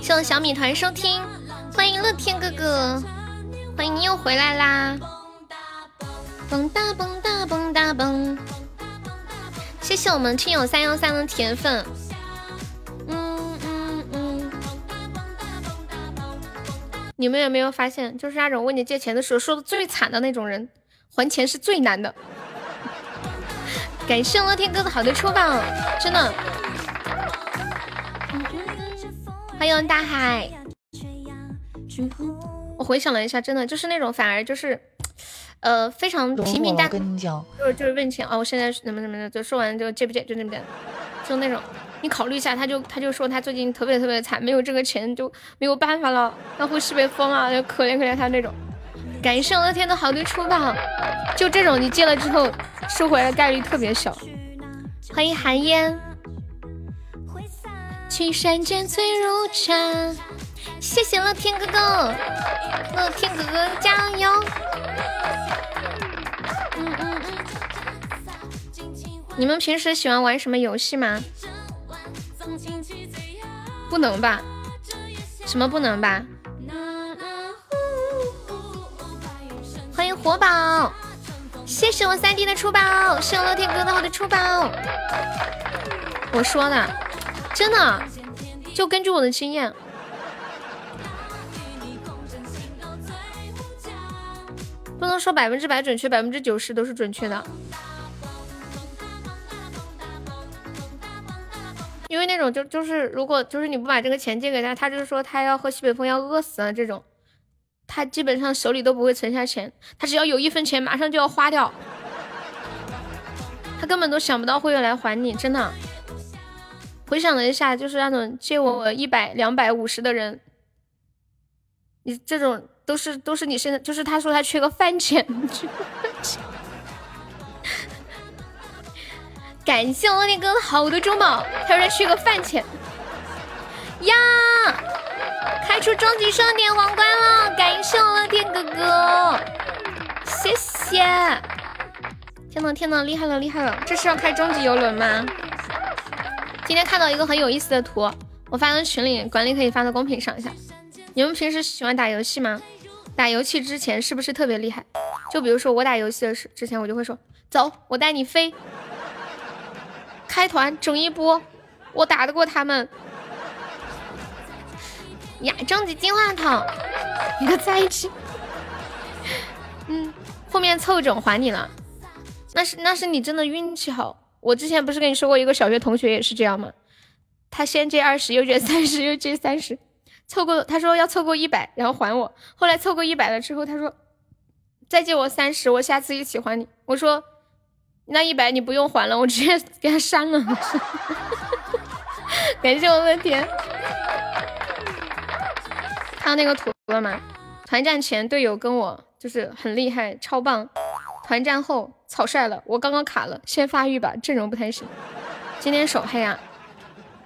谢谢小米团收听，欢迎乐天哥哥，欢迎你又回来啦！蹦哒蹦哒蹦哒蹦，谢谢我们听友三幺三的铁粉，嗯嗯嗯。你们有没有发现，就是那种问你借钱的时候说的最惨的那种人，还钱是最难的。感谢乐天哥的好的出宝，真的。欢迎大海。我回想了一下，真的就是那种反而就是，呃，非常平平淡。跟你讲，就是就是问钱哦，我现在怎么怎么的，就说完就借不借，就那么的，就那种。你考虑一下，他就他就说他最近特别特别惨，没有这个钱就没有办法了，要会西北风啊，就可怜可怜他那种。感谢乐天的好的出宝，就这种你借了之后收回来概率特别小。欢迎寒烟，去山间醉如茶。谢谢乐天哥哥，乐天哥哥加油！嗯嗯嗯。你们平时喜欢玩什么游戏吗？不能吧？什么不能吧？迎活宝，谢谢我三弟的出宝，谢谢乐天哥的我的出宝。我说的，真的，就根据我的经验，不能说百分之百准确，百分之九十都是准确的。因为那种就就是，如果就是你不把这个钱借给他，他就是说他要喝西北风要饿死了这种。他基本上手里都不会存下钱，他只要有一分钱，马上就要花掉。他根本都想不到会来还你，真的。回想了一下，就是那种借我一百、两百、五十的人，你这种都是都是你现在，就是他说他缺个饭钱。感谢我那哥好多中宝，他说他缺个饭钱。呀！开出终极盛典皇冠了，感谢我乐天哥哥，谢谢！天呐天呐，厉害了厉害了！这是要开终极游轮吗？今天看到一个很有意思的图，我发到群里，管理可以发到公屏上一下。你们平时喜欢打游戏吗？打游戏之前是不是特别厉害？就比如说我打游戏的时之前，我就会说，走，我带你飞，开团整一波，我打得过他们。呀，终极金话筒，你个在一起。嗯，后面凑整还你了，那是那是你真的运气好。我之前不是跟你说过一个小学同学也是这样吗？他先借二十，又借三十，又借三十，凑够他说要凑够一百，然后还我。后来凑够一百了之后，他说再借我三十，我下次一起还你。我说那一百你不用还了，我直接给他删了。感谢我的天。看到那个图了吗？团战前队友跟我就是很厉害，超棒。团战后草率了，我刚刚卡了，先发育吧，阵容不太行。今天手黑啊，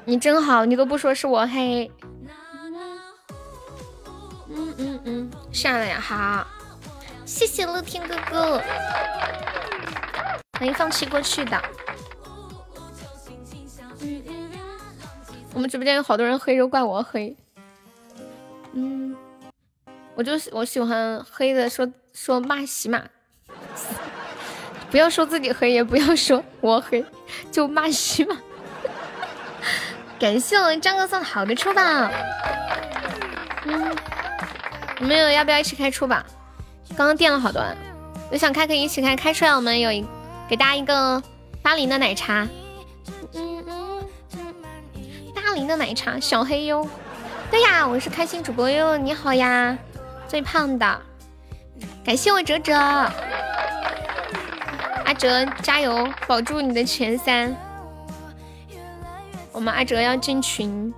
你真好，你都不说是我黑。嗯嗯嗯，下了呀，好，谢谢乐天哥哥，欢迎放弃过去的。我们直播间有好多人黑，都怪我黑。嗯，我就我喜欢黑的，说说骂喜马，不要说自己黑，也不要说我黑，就骂喜马。感谢我们张哥送的好的出宝，嗯，你们有要不要一起开出宝？刚刚垫了好多，有想开可以一起开，开出来我们有一给大家一个八零的奶茶，嗯嗯，八零的奶茶小黑哟，对呀，我是开心主播哟，你好呀。最胖的，感谢我哲哲，阿哲加油，保住你的前三。我们阿哲要进群，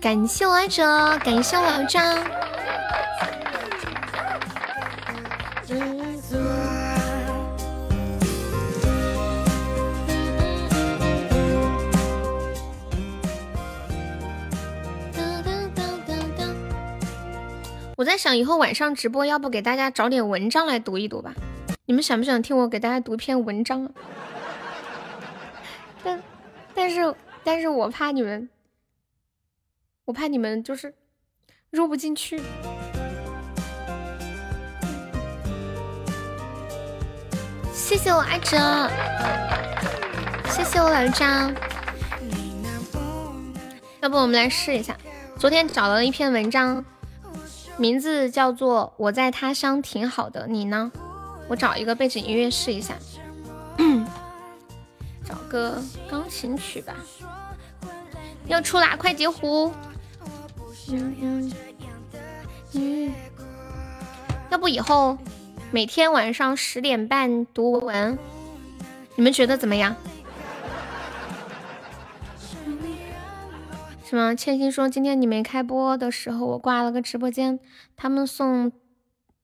感谢我阿哲，感谢我老张。我在想，以后晚上直播，要不给大家找点文章来读一读吧？你们想不想听我给大家读一篇文章？但，但是，但是我怕你们，我怕你们就是入不进去。谢谢我阿哲，谢谢我老张。要不我们来试一下？昨天找了一篇文章。名字叫做《我在他乡挺好的》，你呢？我找一个背景音乐试一下，找个钢琴曲吧。要出啦，快截胡！嗯。要不以后每天晚上十点半读文，你们觉得怎么样？是吗？千心说今天你没开播的时候，我挂了个直播间。他们送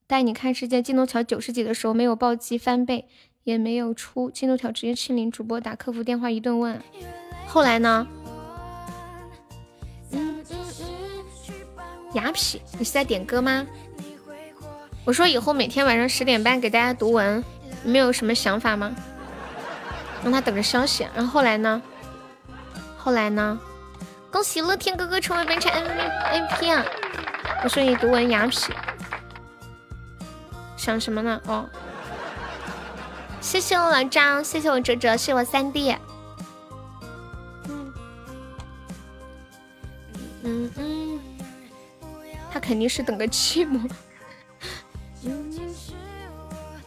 带你看世界进度条九十几的时候没有暴击翻倍，也没有出进度条，直接清零。主播打客服电话一顿问，后来呢？嗯嗯嗯。雅痞，你是在点歌吗？我说以后每天晚上十点半给大家读文，你们有什么想法吗？让他等着消息。然后后来呢？后来呢？恭喜乐天哥哥成为本场 MVP 啊！我说你读文雅痞，想什么呢？哦，谢谢我老张，谢谢我哲哲，谢谢我三弟。嗯嗯嗯，他肯定是等个寂寞。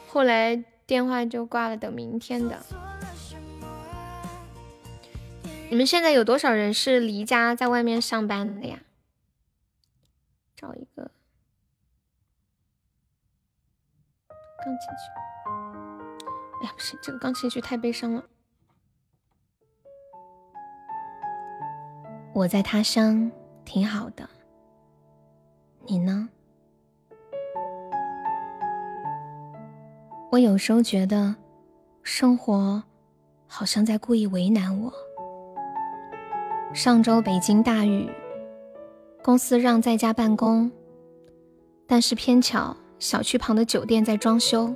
后来电话就挂了，等明天的。你们现在有多少人是离家在外面上班的呀？找一个钢琴曲。哎呀，不行，这个钢琴曲太悲伤了。我在他乡挺好的，你呢？我有时候觉得生活好像在故意为难我。上周北京大雨，公司让在家办公，但是偏巧小区旁的酒店在装修，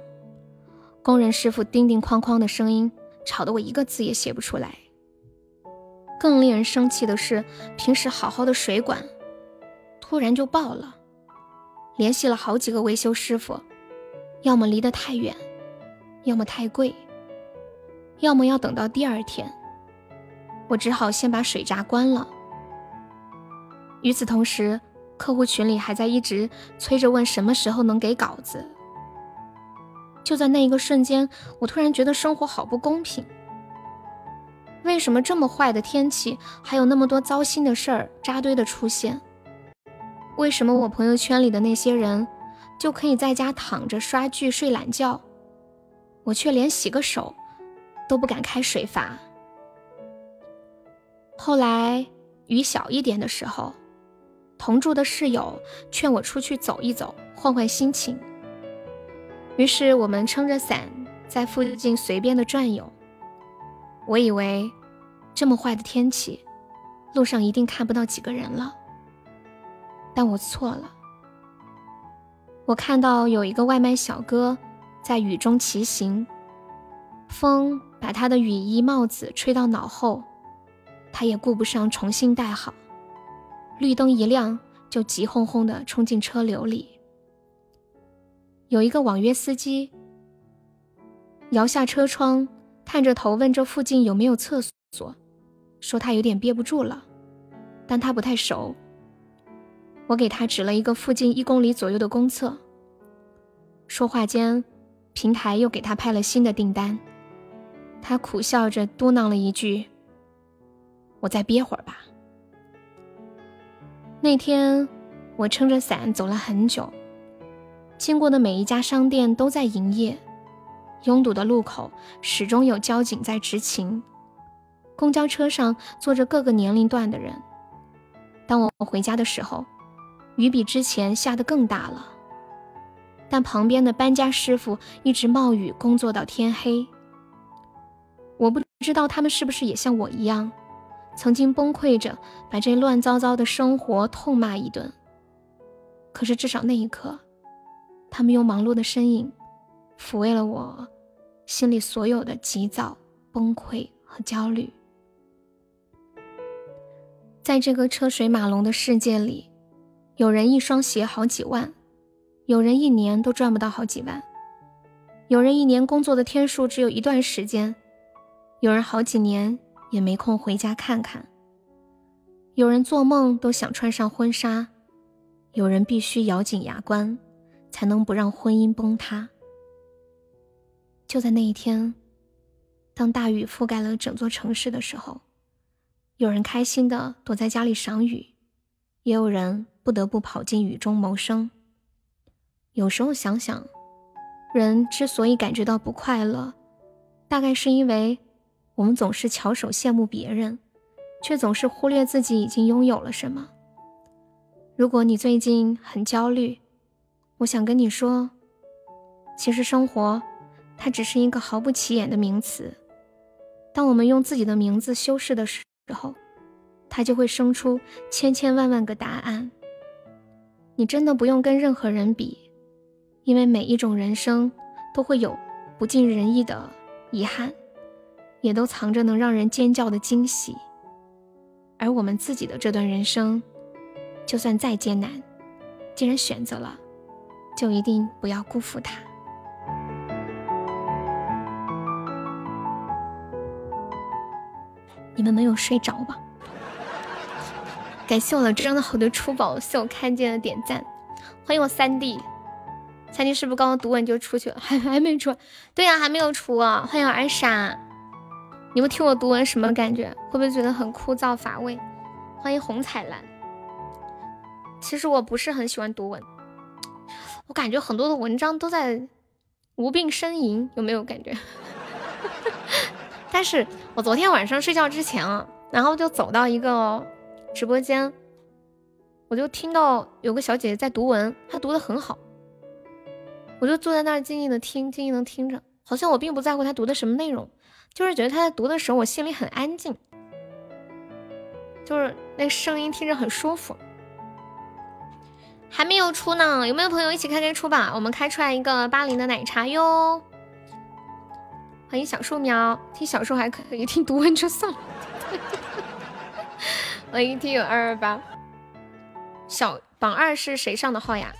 工人师傅叮叮哐哐的声音吵得我一个字也写不出来。更令人生气的是，平时好好的水管突然就爆了，联系了好几个维修师傅，要么离得太远，要么太贵，要么要等到第二天。我只好先把水闸关了。与此同时，客户群里还在一直催着问什么时候能给稿子。就在那一个瞬间，我突然觉得生活好不公平。为什么这么坏的天气，还有那么多糟心的事儿扎堆的出现？为什么我朋友圈里的那些人就可以在家躺着刷剧睡懒觉，我却连洗个手都不敢开水阀？后来雨小一点的时候，同住的室友劝我出去走一走，换换心情。于是我们撑着伞在附近随便的转悠。我以为这么坏的天气，路上一定看不到几个人了，但我错了。我看到有一个外卖小哥在雨中骑行，风把他的雨衣帽子吹到脑后。他也顾不上重新戴好，绿灯一亮，就急哄哄地冲进车流里。有一个网约司机摇下车窗，探着头问这附近有没有厕所，说他有点憋不住了，但他不太熟。我给他指了一个附近一公里左右的公厕。说话间，平台又给他派了新的订单，他苦笑着嘟囔了一句：“我再憋会儿吧。”那天，我撑着伞走了很久，经过的每一家商店都在营业，拥堵的路口始终有交警在执勤，公交车上坐着各个年龄段的人。当我回家的时候，雨比之前下得更大了，但旁边的搬家师傅一直冒雨工作到天黑。我不知道他们是不是也像我一样，曾经崩溃着把这乱糟糟的生活痛骂一顿。可是至少那一刻，他们用忙碌的身影抚慰了我心里所有的急躁、崩溃和焦虑。在这个车水马龙的世界里。有人一双鞋好几万，有人一年都赚不到好几万，有人一年工作的天数只有一段时间，有人好几年也没空回家看看，有人做梦都想穿上婚纱，有人必须咬紧牙关才能不让婚姻崩塌。就在那一天，当大雨覆盖了整座城市的时候，有人开心的躲在家里赏雨，也有人。不得不跑进雨中谋生。有时候想想，人之所以感觉到不快乐，大概是因为我们总是翘首羡慕别人，却总是忽略自己已经拥有了什么。如果你最近很焦虑，我想跟你说，其实生活它只是一个毫不起眼的名词。当我们用自己的名字修饰的时候，它就会生出千千万万个答案。你真的不用跟任何人比，因为每一种人生都会有不尽人意的遗憾，也都藏着能让人尖叫的惊喜。而我们自己的这段人生，就算再艰难，既然选择了，就一定不要辜负它。你们没有睡着吧？感谢我老张的好多出宝，谢我看见的点赞，欢迎我三弟，三弟是不是刚刚读完就出去了？还 还没出？对呀，还没有出啊！欢迎我二傻，你们听我读文什么感觉？会不会觉得很枯燥乏味？欢迎红彩蓝，其实我不是很喜欢读文，我感觉很多的文章都在无病呻吟，有没有感觉？但是我昨天晚上睡觉之前啊，然后就走到一个。直播间，我就听到有个小姐姐在读文，她读的很好，我就坐在那儿静静的听，静静的听着，好像我并不在乎她读的什么内容，就是觉得他在读的时候，我心里很安静，就是那声音听着很舒服。还没有出呢，有没有朋友一起开开出吧？我们开出来一个八零的奶茶哟！欢迎小树苗，听小树还可以，听读文就算了。欢迎听友二二八，小榜二是谁上的号呀？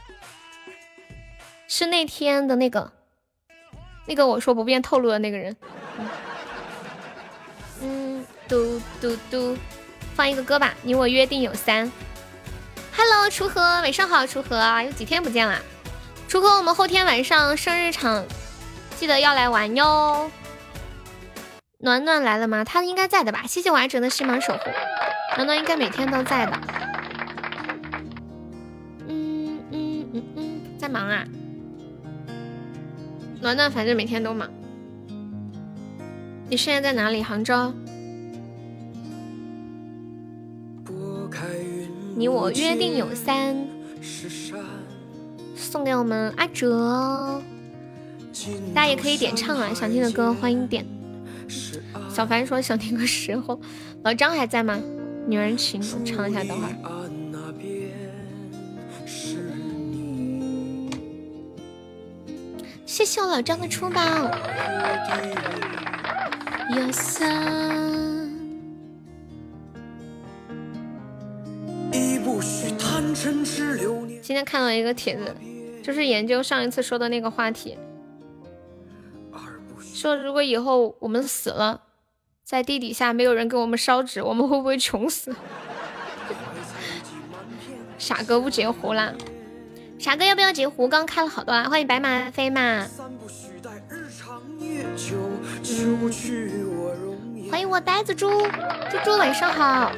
是那天的那个，那个我说不便透露的那个人。嘟嘟嘟，放一个歌吧，你我约定有三。Hello，锄禾，晚上好，锄禾，有几天不见了？锄禾，我们后天晚上生日场，记得要来玩哟。暖暖来了吗？他应该在的吧？谢谢我爱哲的星芒守护。暖暖应该每天都在的。嗯嗯嗯嗯，在忙啊。暖暖反正每天都忙。你现在在哪里？杭州。你我约定有三，送给我们阿哲。大家也可以点唱啊，想听的歌欢迎点。小凡说想听个时候，老张还在吗？女人情，唱一下，等会儿。谢谢我老张的出宝。有三。今天看到一个帖子，就是研究上一次说的那个话题，说如果以后我们死了，在地底下没有人给我们烧纸，我们会不会穷死？傻哥不截胡啦！傻哥要不要截胡？刚开了好多啦，欢迎白马飞马。欢迎我呆子猪，猪猪晚上好。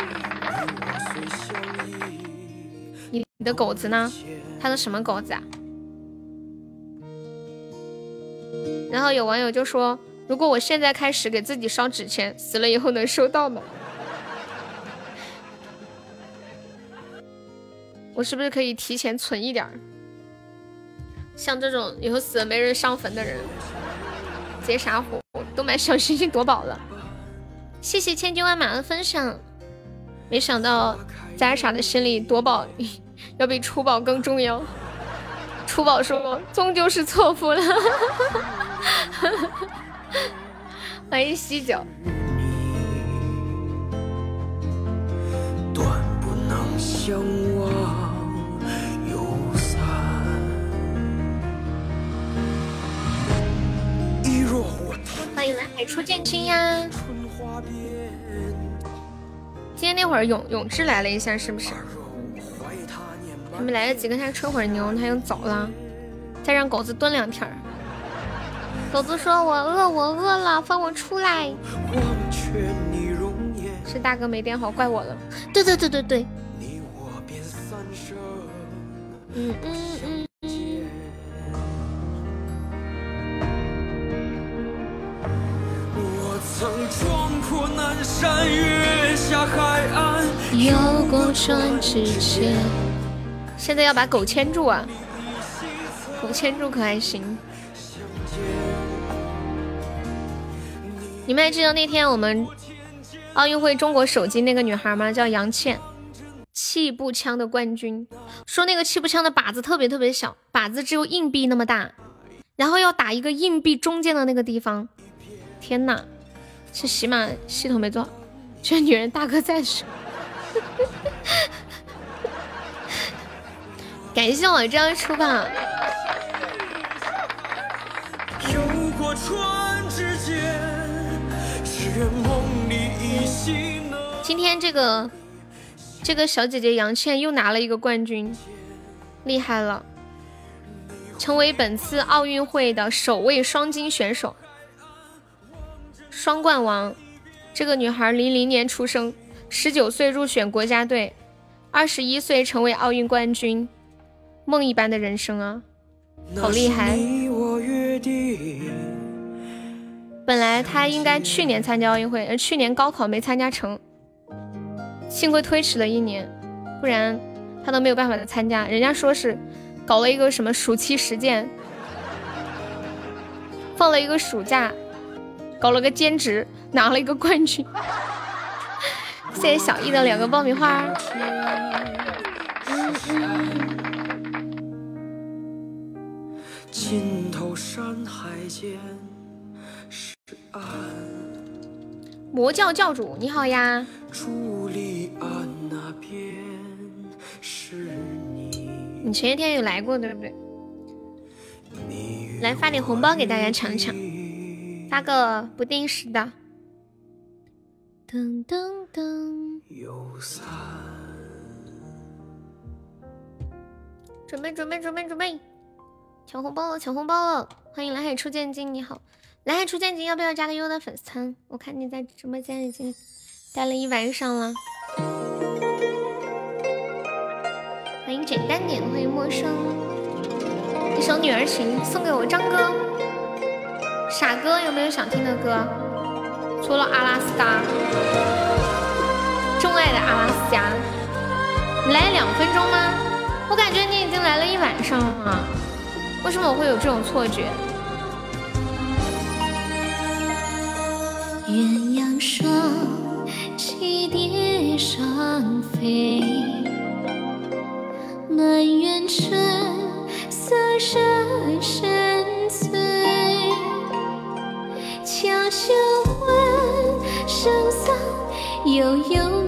你的狗子呢？他的什么狗子啊？然后有网友就说，如果我现在开始给自己烧纸钱，死了以后能收到吗？我是不是可以提前存一点儿？像这种以后死了没人上坟的人，直接杀火，都买小星星夺宝了。谢谢千军万马的分享，没想到在傻的心里夺宝要比出宝更重要。出宝说终究是错付了。欢迎喜酒。欢迎蓝海初见君呀！今天那会儿永永志来了一下，是不是？还没来得及跟他吹会儿牛，他又走了。再让狗子蹲两天儿。狗子说：“我饿，我饿了，放我出来。”是大哥没点好，怪我了。对对对对对。嗯嗯嗯。曾撞破南山，越下海岸，游过船只间。现在要把狗牵住啊！狗牵住可还行？你们还记得那天我们奥运会中国首金那个女孩吗？叫杨倩，气步枪的冠军。说那个气步枪的靶子特别特别小，靶子只有硬币那么大，然后要打一个硬币中间的那个地方。天呐！是喜马系统没做，这女人大哥在时，感谢我这样出吧。今天这个这个小姐姐杨倩又拿了一个冠军，厉害了，成为本次奥运会的首位双金选手。双冠王，这个女孩零零年出生，十九岁入选国家队，二十一岁成为奥运冠军，梦一般的人生啊，好厉害！本来他应该去年参加奥运会，而去年高考没参加成，幸亏推迟了一年，不然他都没有办法再参加。人家说是搞了一个什么暑期实践，放了一个暑假。搞了个兼职，拿了一个冠军。谢谢小易的两个爆米花。魔教教主你好呀。你前些天有来过对不对？来发点红包给大家抢抢。发个不定时的。噔噔噔。准备准备准备准备，抢红包了抢红包了！欢迎蓝海初见金，你好，蓝海初见金，要不要加个优的粉丝团？我看你在直播间已经待了一晚上了。欢迎简单点，欢迎陌生，一首《女儿情》送给我张哥。傻哥有没有想听的歌？除了阿拉斯加，钟爱的阿拉斯加，你来两分钟吗？我感觉你已经来了一晚上了，为什么我会有这种错觉？鸳鸯双栖蝶双飞，满园春色深深醉。悄悄问圣僧？悠悠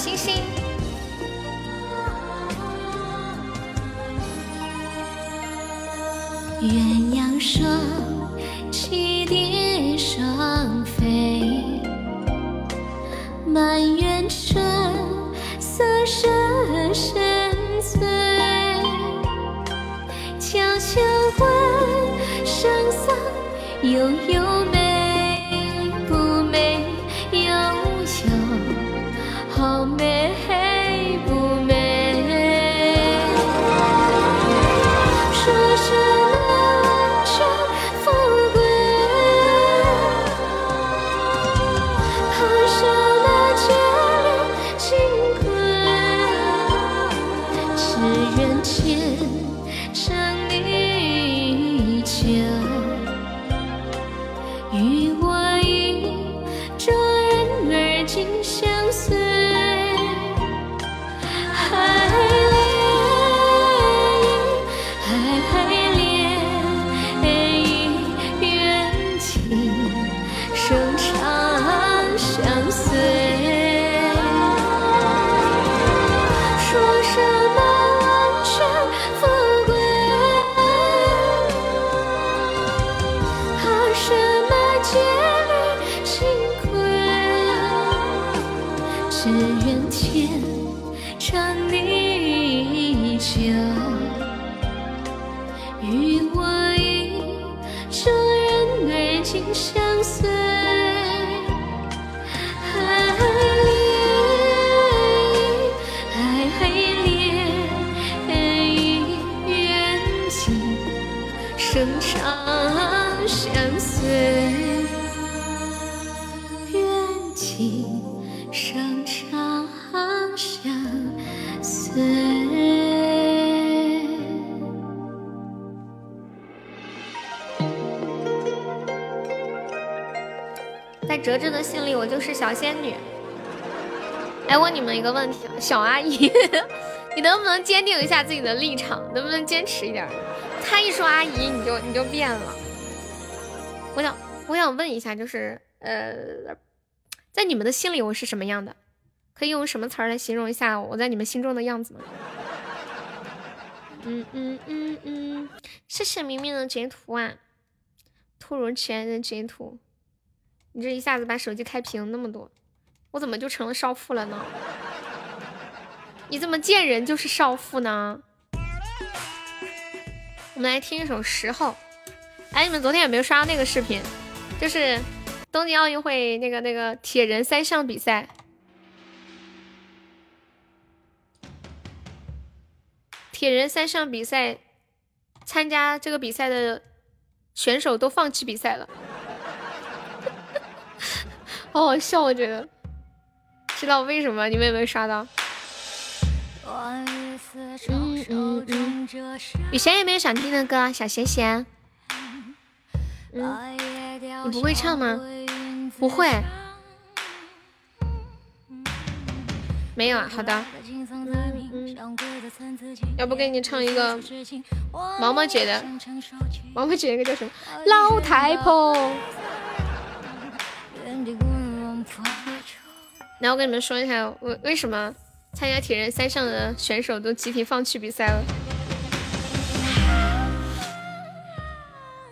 星星。在哲哲的心里，我就是小仙女。来问你们一个问题，小阿姨，你能不能坚定一下自己的立场？能不能坚持一点？他一说阿姨，你就你就变了。我想我想问一下，就是呃，在你们的心里我是什么样的？可以用什么词儿来形容一下我在你们心中的样子吗？嗯嗯嗯嗯，谢谢明明的截图啊，突如其来的截图。你这一下子把手机开屏那么多，我怎么就成了少妇了呢？你怎么见人就是少妇呢？我们来听一首《十号》。哎，你们昨天有没有刷到那个视频？就是东京奥运会那个那个铁人三项比赛，铁人三项比赛参加这个比赛的选手都放弃比赛了。好好笑，我觉得。知道为什么？你们有没有刷到？嗯嗯嗯。雨贤有没有想听的歌？小贤贤。嗯。你不会唱吗？不会。没有啊，好的。嗯嗯。要不给你唱一个毛毛姐的？毛毛姐那个叫什么？老太婆。然后我跟你们说一下，为为什么参加铁人三项的选手都集体放弃比赛了？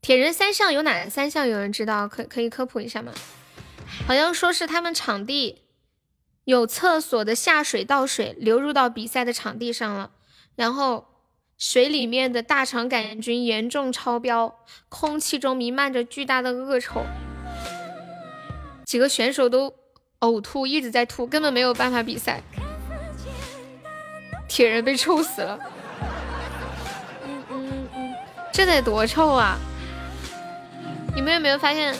铁人三项有哪三项？有人知道？可可以科普一下吗？好像说是他们场地有厕所的下水道水流入到比赛的场地上了，然后水里面的大肠杆菌严重超标，空气中弥漫着巨大的恶臭。几个选手都呕吐，一直在吐，根本没有办法比赛。铁人被臭死了，嗯嗯嗯，这得多臭啊！你们有没有发现，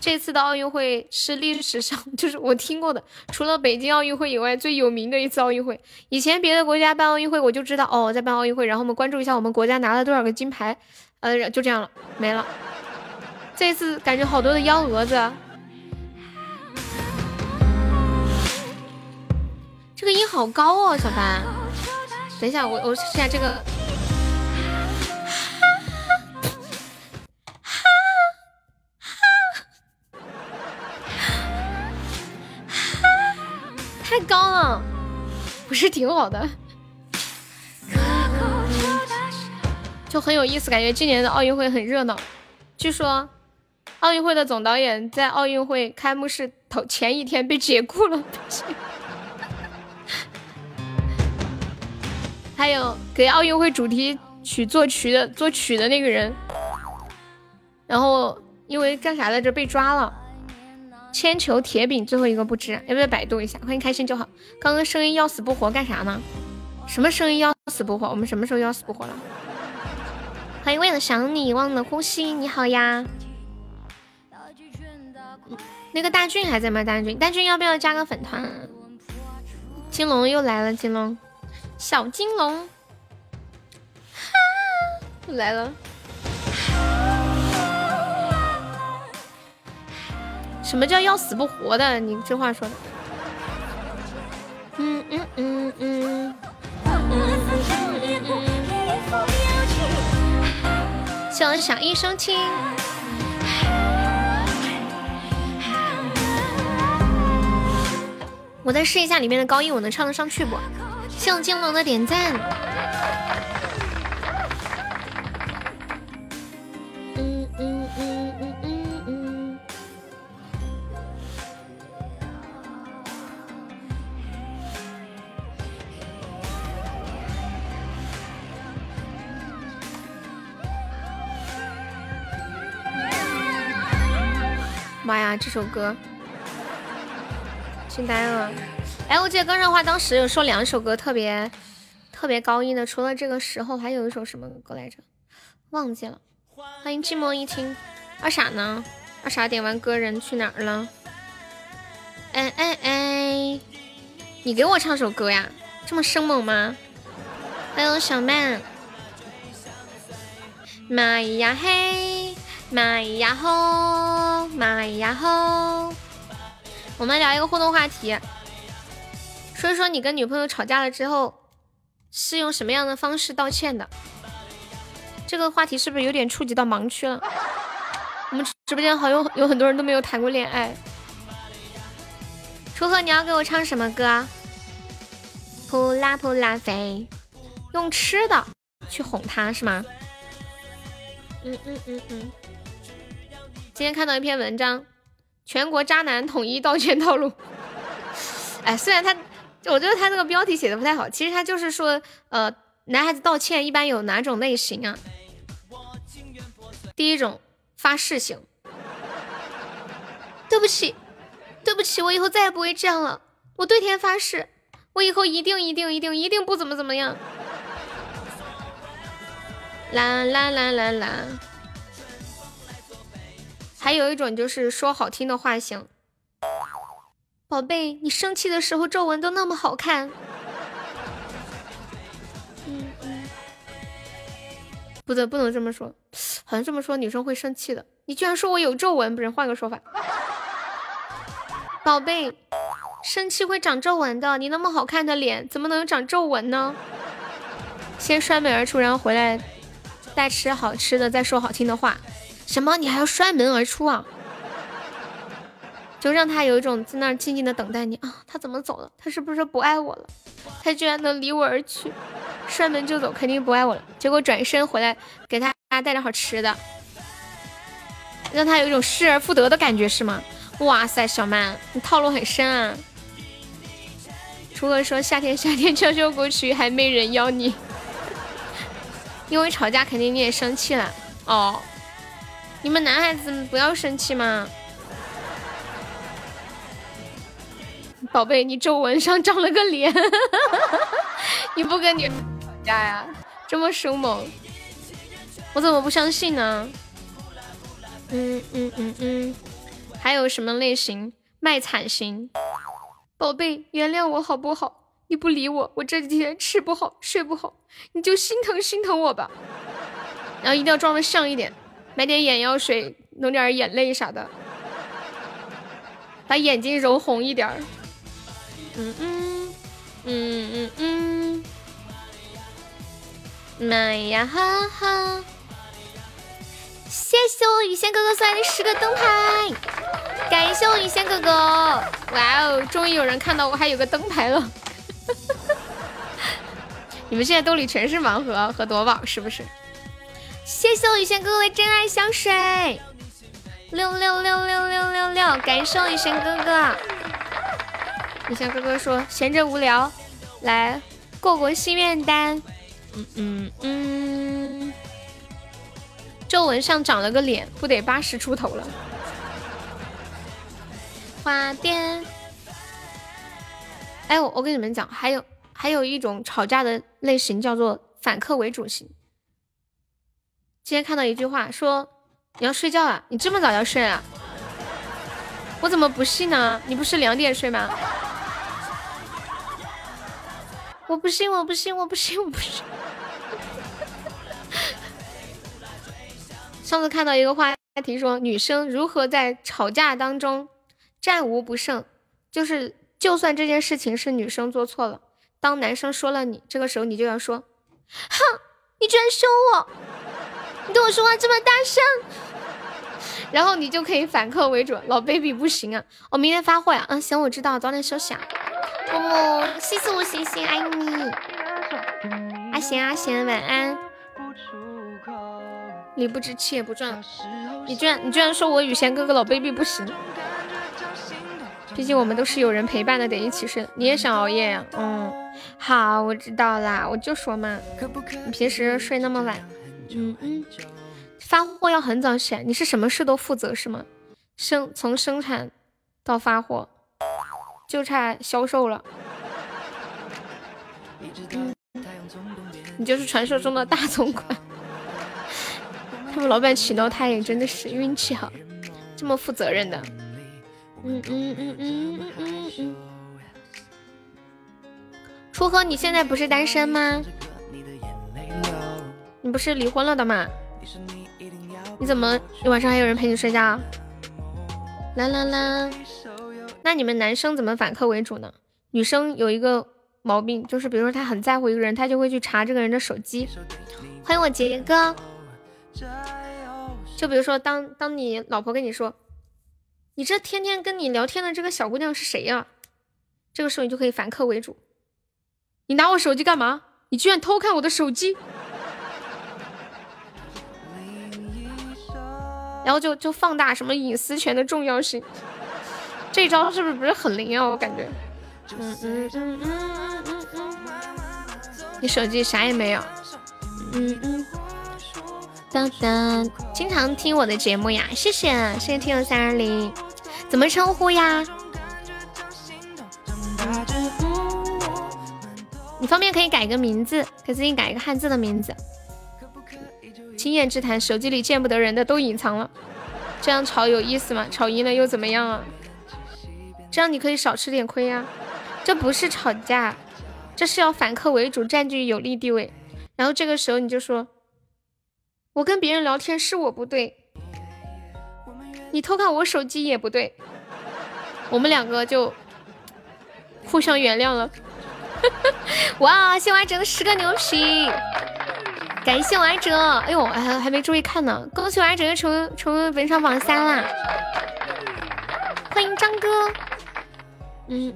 这次的奥运会是历史上就是我听过的，除了北京奥运会以外最有名的一次奥运会。以前别的国家办奥运会，我就知道哦，在办奥运会，然后我们关注一下我们国家拿了多少个金牌，呃，就这样了，没了。这次感觉好多的幺蛾子。这个音好高哦，小凡。等一下，我我试下这个，哈，哈，哈，哈，哈，太高了，不是挺好的，就很有意思，感觉今年的奥运会很热闹。据说，奥运会的总导演在奥运会开幕式头前一天被解雇了。还有给奥运会主题曲作曲的作曲的那个人，然后因为干啥来着被抓了。铅球铁饼最后一个不知，要不要百度一下？欢迎开心就好。刚刚声音要死不活干啥呢？什么声音要死不活？我们什么时候要死不活了？欢迎为了想你忘了呼吸，你好呀。那个大俊还在吗？大俊，大俊要不要加个粉团？金龙又来了，金龙。小金龙，哈来了！什么叫要死不活的？你这话说的。嗯嗯嗯嗯。就像一生情。我再试一下里面的高音，我能唱得上去不？谢谢金龙的点赞。嗯嗯嗯嗯嗯嗯。妈呀，这首歌，惊呆了。哎，我记得刚上话当时有说两首歌特别特别高音的，除了这个时候，还有一首什么歌来着？忘记了。欢迎寂寞一听，二傻呢？二傻点完歌人去哪儿了？哎哎哎，你给我唱首歌呀？这么生猛吗？欢迎小曼。蚂蚁呀嘿，蚂蚁呀吼，蚂蚁呀吼。我们聊一个互动话题。说一说你跟女朋友吵架了之后，是用什么样的方式道歉的？这个话题是不是有点触及到盲区了？我们直播间好像有很多人都没有谈过恋爱。楚河，你要给我唱什么歌？扑啦扑啦飞，用吃的去哄他是吗？嗯嗯嗯嗯。今天看到一篇文章，全国渣男统一道歉套路。哎，虽然他。我觉得他这个标题写的不太好，其实他就是说，呃，男孩子道歉一般有哪种类型啊？第一种发誓型，对不起，对不起，我以后再也不会这样了，我对天发誓，我以后一定一定一定一定不怎么怎么样。啦啦啦啦啦。还有一种就是说好听的话型。宝贝，你生气的时候皱纹都那么好看。嗯嗯，不得不能这么说，好像这么说女生会生气的。你居然说我有皱纹，不是换个说法。宝贝，生气会长皱纹的，你那么好看的脸怎么能长皱纹呢？先摔门而出，然后回来再吃好吃的，再说好听的话。什么？你还要摔门而出啊？就让他有一种在那儿静静的等待你啊，他怎么走了？他是不是不爱我了？他居然能离我而去，摔门就走，肯定不爱我了。结果转身回来给他带点好吃的，让他有一种失而复得的感觉是吗？哇塞，小曼，你套路很深啊！除了说夏天夏天悄悄过去，还没人要你，因为吵架肯定你也生气了哦。你们男孩子不要生气嘛。宝贝，你皱纹上长了个脸，你不跟你吵架呀？这么凶猛，我怎么不相信呢？嗯嗯嗯嗯，还有什么类型？卖惨型。宝贝，原谅我好不好？你不理我，我这几天吃不好睡不好，你就心疼心疼我吧。然后一定要装的像一点，买点眼药水，弄点眼泪啥的，把眼睛揉红一点。嗯嗯嗯嗯嗯，妈呀哈哈！谢谢我雨仙哥哥送来的十个灯牌，感谢我雨仙哥哥！哇哦，终于有人看到我还有个灯牌了！你们现在兜里全是盲盒和夺宝，是不是？谢谢我雨仙哥哥的真爱香水，六六六六六六六，感谢我雨仙哥哥。雨轩哥哥说闲着无聊，来过过心愿单。嗯嗯嗯，皱纹上长了个脸，不得八十出头了。花店。哎，我我跟你们讲，还有。还有一种吵架的类型叫做反客为主型。今天看到一句话说：“你要睡觉了，你这么早要睡啊？”我怎么不信呢？你不是两点睡吗？我不信，我不信，我不信，我不信。上次看到一个话题说，女生如何在吵架当中战无不胜，就是就算这件事情是女生做错了。当男生说了你，这个时候你就要说，哼，你居然凶我，你对我说话这么大声，然后你就可以反客为主。老 baby 不行啊，我明天发货呀。嗯，行，我知道，早点休息啊。木木，谢谢我星星，爱你。阿贤阿贤，晚安。你不知气也不赚，你居然你居然说我雨贤哥哥老 baby 不行。毕竟我们都是有人陪伴的，得一起睡。你也想熬夜呀？嗯，好，我知道啦。我就说嘛，你平时睡那么晚，嗯嗯，发货要很早起来。你是什么事都负责是吗？生从生产到发货，就差销售了。你就是传说中的大总管。他们老板请到他也真的是运气好，这么负责任的。嗯嗯嗯嗯嗯嗯嗯。初和，你现在不是单身吗？你不是离婚了的吗？你怎么你晚上还有人陪你睡觉？啦啦啦！那你们男生怎么反客为主呢？女生有一个毛病，就是比如说她很在乎一个人，她就会去查这个人的手机。欢迎我杰哥。就比如说，当当你老婆跟你说。你这天天跟你聊天的这个小姑娘是谁呀？这个时候你就可以反客为主，你拿我手机干嘛？你居然偷看我的手机，然后就就放大什么隐私权的重要性，这招是不是不是很灵啊？我感觉，嗯嗯嗯嗯嗯嗯，你手机啥也没有，嗯嗯。噔噔，经常听我的节目呀，谢谢谢谢听友三二零，怎么称呼呀？你方便可以改个名字，给自己改一个汉字的名字。经验之谈，手机里见不得人的都隐藏了，这样吵有意思吗？吵赢了又怎么样啊？这样你可以少吃点亏呀。这不是吵架，这是要反客为主，占据有利地位。然后这个时候你就说。我跟别人聊天是我不对，你偷看我手机也不对，我们两个就互相原谅了。哇，谢完整了十个牛皮，感谢完整。哎呦，还还没注意看呢，恭喜完整又成成为本场榜三啦！欢迎张哥。嗯，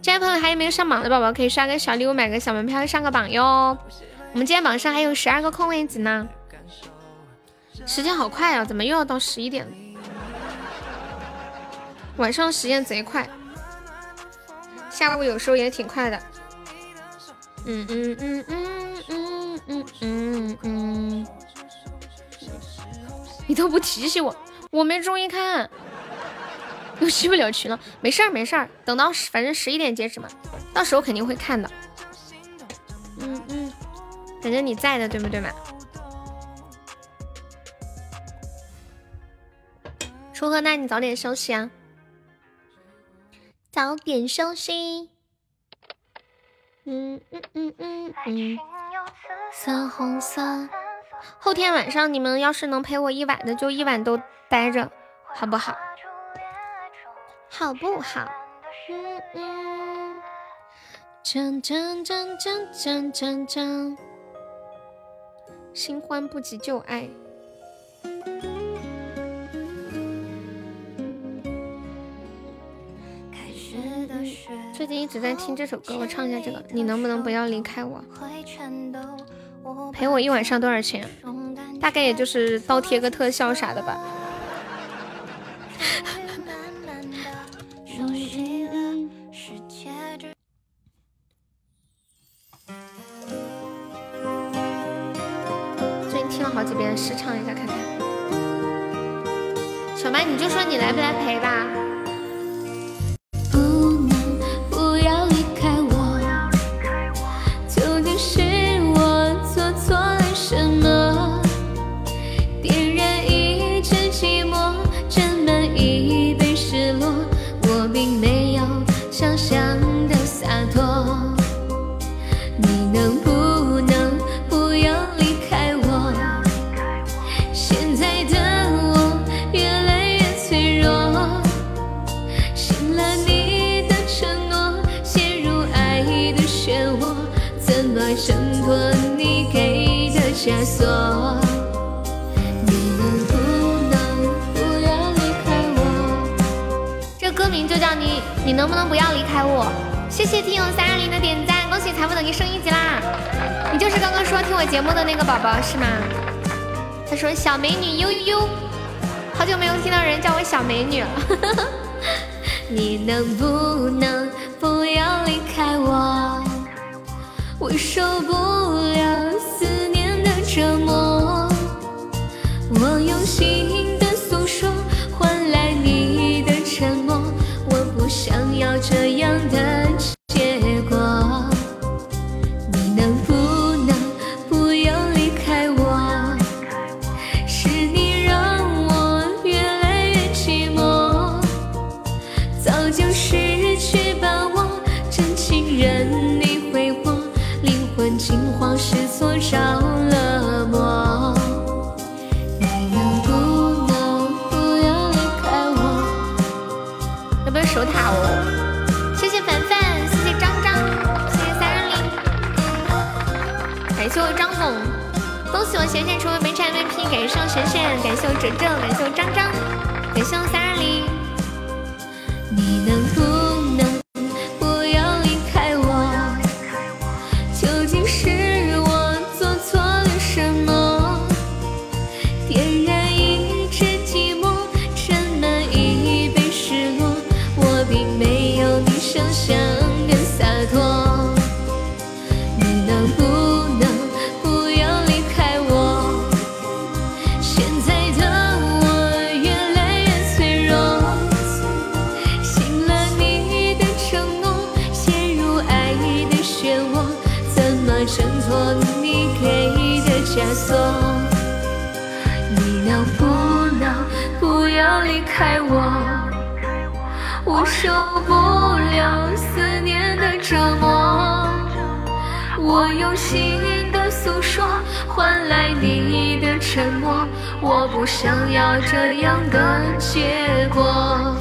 这位朋友还有没有上榜的宝宝，可以刷个小礼物，买个小门票上个榜哟。我们今天榜上还有十二个空位子呢。时间好快啊，怎么又要到十一点了？晚上时间贼快，下午有时候也挺快的。嗯嗯嗯嗯嗯嗯嗯，你都不提醒我，我没注意看，又进不了群了。没事儿没事儿，等到反正十一点截止嘛，到时候肯定会看的。嗯嗯，反正你在的，对不对嘛？初贺，那你早点休息啊，早点休息。嗯嗯嗯嗯嗯。色红色。后天晚上你们要是能陪我一晚的，就一晚都待着，好不好？好不好？新欢不及旧爱。最最近一直在听这首歌，我唱一下这个。你能不能不要离开我？陪我一晚上多少钱？大概也就是倒贴个特效啥的吧。最近听了好几遍，试唱一下看看。小麦，你就说你来不来陪吧。枷锁，你能不能不要离开我？这歌名就叫你，你能不能不要离开我？谢谢听友三二零的点赞，恭喜财富等级升一级啦！你就是刚刚说听我节目的那个宝宝是吗？他说小美女悠悠，好久没有听到人叫我小美女了。你能不能不要离开我？我受不了思。折磨，我用心的诉说换来你的沉默，我不想要这样的感谢我张总，恭喜我贤贤成为本场 MVP，感谢我贤贤，感谢我哲哲，感谢我张张，感谢我三二零。你能不？折磨。我用心的诉说换来你的沉默，我不想要这样的结果。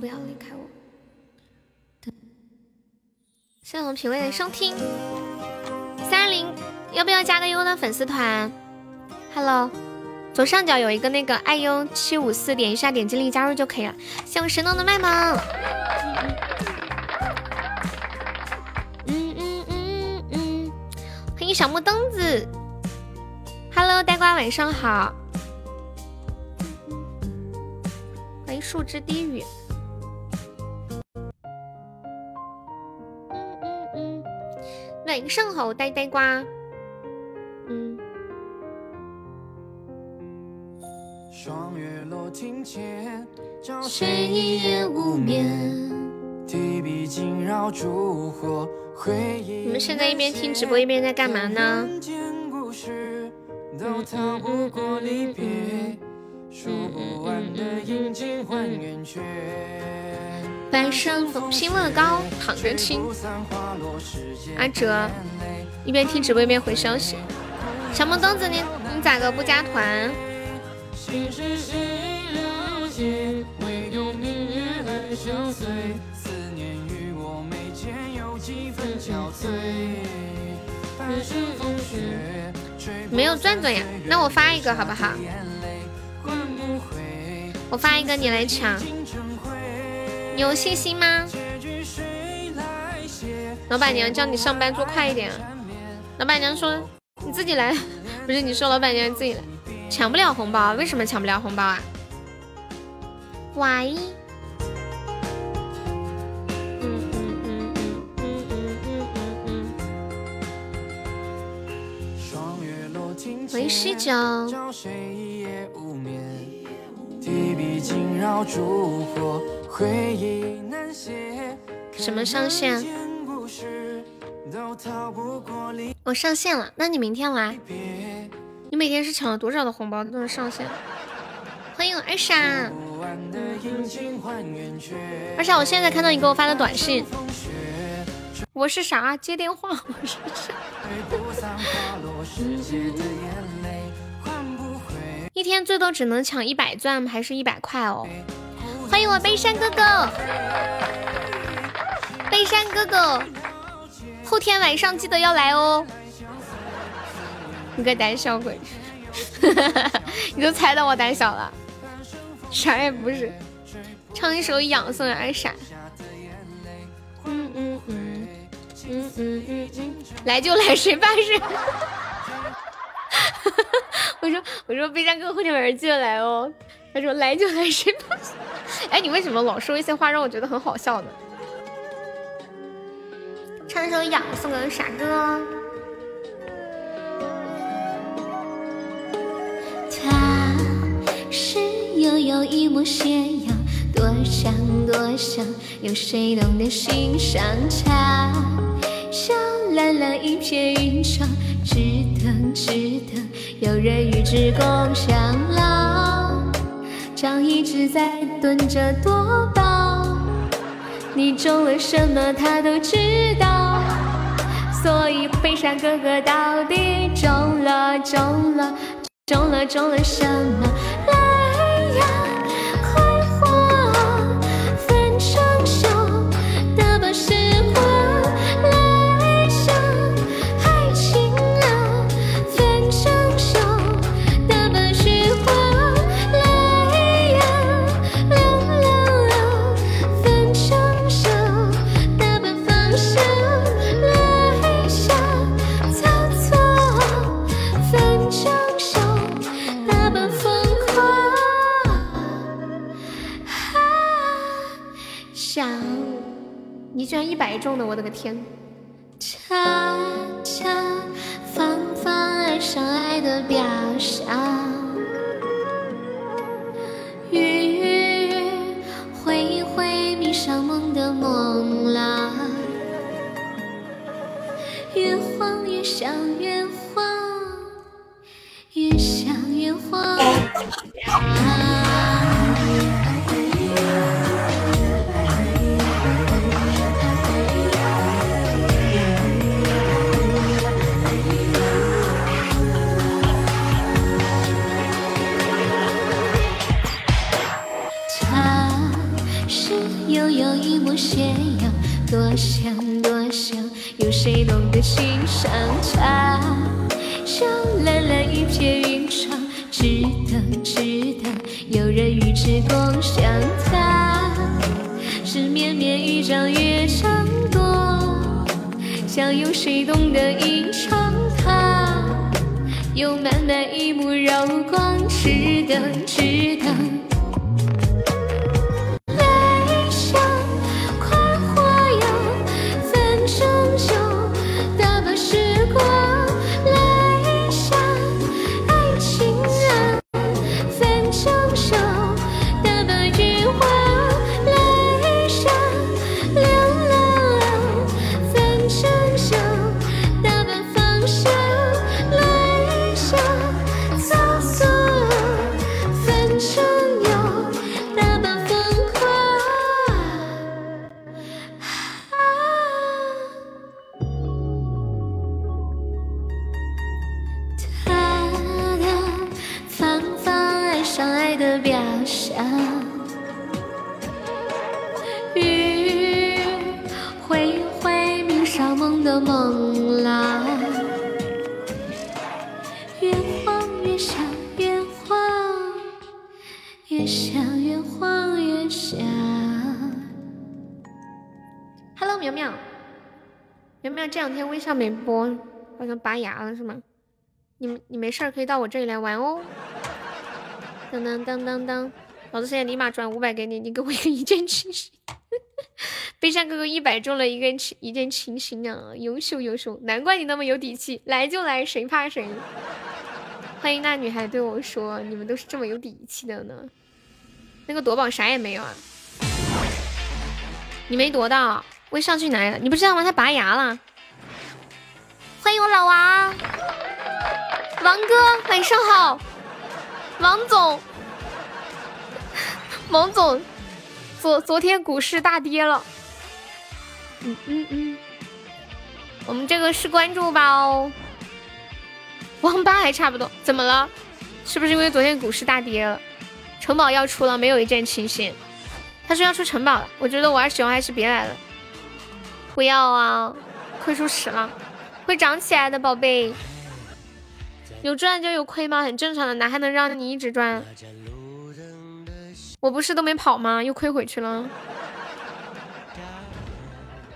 不要离开我？谢谢我们品味的收听，三二零，要不要加个优的粉丝团？Hello，左上角有一个那个爱优七五四，点一下点击立加入就可以了。谢我神农的麦芒，嗯嗯嗯嗯，欢迎小木凳子。Hello，呆瓜，晚上好。欢迎树枝低语。晚上好，呆呆瓜。嗯。霜月落庭前，照谁一夜无眠？提笔惊扰烛火。回忆你们现在一边听直播一边在干嘛呢？半生风拼乐高，躺着听。阿哲一边听直播一边回消息。小萌冬子，你你咋个不加团？没有钻钻呀，那我发一个好不好？我发一个你来抢，你有信心吗？老板娘叫你上班做快一点。老板娘说你自己来，不是你说老板娘自己来，抢不了红包，为什么抢不了红包啊？喂。为十九。什么上线？我上线了，那你明天来。你每天是抢了多少的红包都能上线？欢迎我二傻。二傻，我现在看到你给我发的短信。我是啥？接电话。我是啥？天最多只能抢一百钻，还是一百块哦？欢迎我悲伤哥哥，悲伤哥哥，后天晚上记得要来哦。你个胆小鬼，你都猜到我胆小了？啥也不是，唱一首痒送给闪。嗯嗯嗯嗯嗯嗯嗯，来就来，谁怕谁？我说我说悲伤哥后天晚上记得来哦。他说来就来，谁怕谁？哎，你为什么老说一些话让我觉得很好笑呢？唱一首痒送给傻哥。他是悠悠一抹斜阳，多想多想，有谁懂得欣赏？他像蓝蓝一片云窗，只等只等有人与之共享老。像一直在蹲着多宝，你中了什么他都知道，所以飞山哥哥到底中了中了中了中了什么？居然一百中的，我的个天！恰恰放放爱上爱的表象，日日挥一挥迷上梦的梦郎，越晃越想越晃，越想越晃。斜阳，多想多想，有谁懂得欣赏它？笑蓝蓝一片云窗，值得值得有人与之共享它。是绵绵一张月长多，想有谁懂得吟唱它？有满满一幕柔光，值得值得。这两天微笑没播，好像拔牙了是吗？你你没事可以到我这里来玩哦。噔噔噔噔噔，老子现在立马转五百给你，你给我一个一键清醒。悲伤哥哥一百中了一个一键清醒啊，优秀优秀，难怪你那么有底气，来就来，谁怕谁？欢迎那女孩对我说，你们都是这么有底气的呢。那个夺宝啥也没有啊，你没夺到，微笑去哪里了？你不知道吗？他拔牙了。欢迎我老王。王哥，晚上好，王总，王总，昨昨天股市大跌了，嗯嗯嗯，我们这个是关注吧哦，王八还差不多，怎么了？是不是因为昨天股市大跌了？城堡要出了，没有一阵清醒。他说要出城堡了，我觉得我二十九还是别来了，不要啊，亏出屎了，会涨起来的，宝贝。有赚就有亏吗？很正常的，哪还能让你一直赚？我不是都没跑吗？又亏回去了。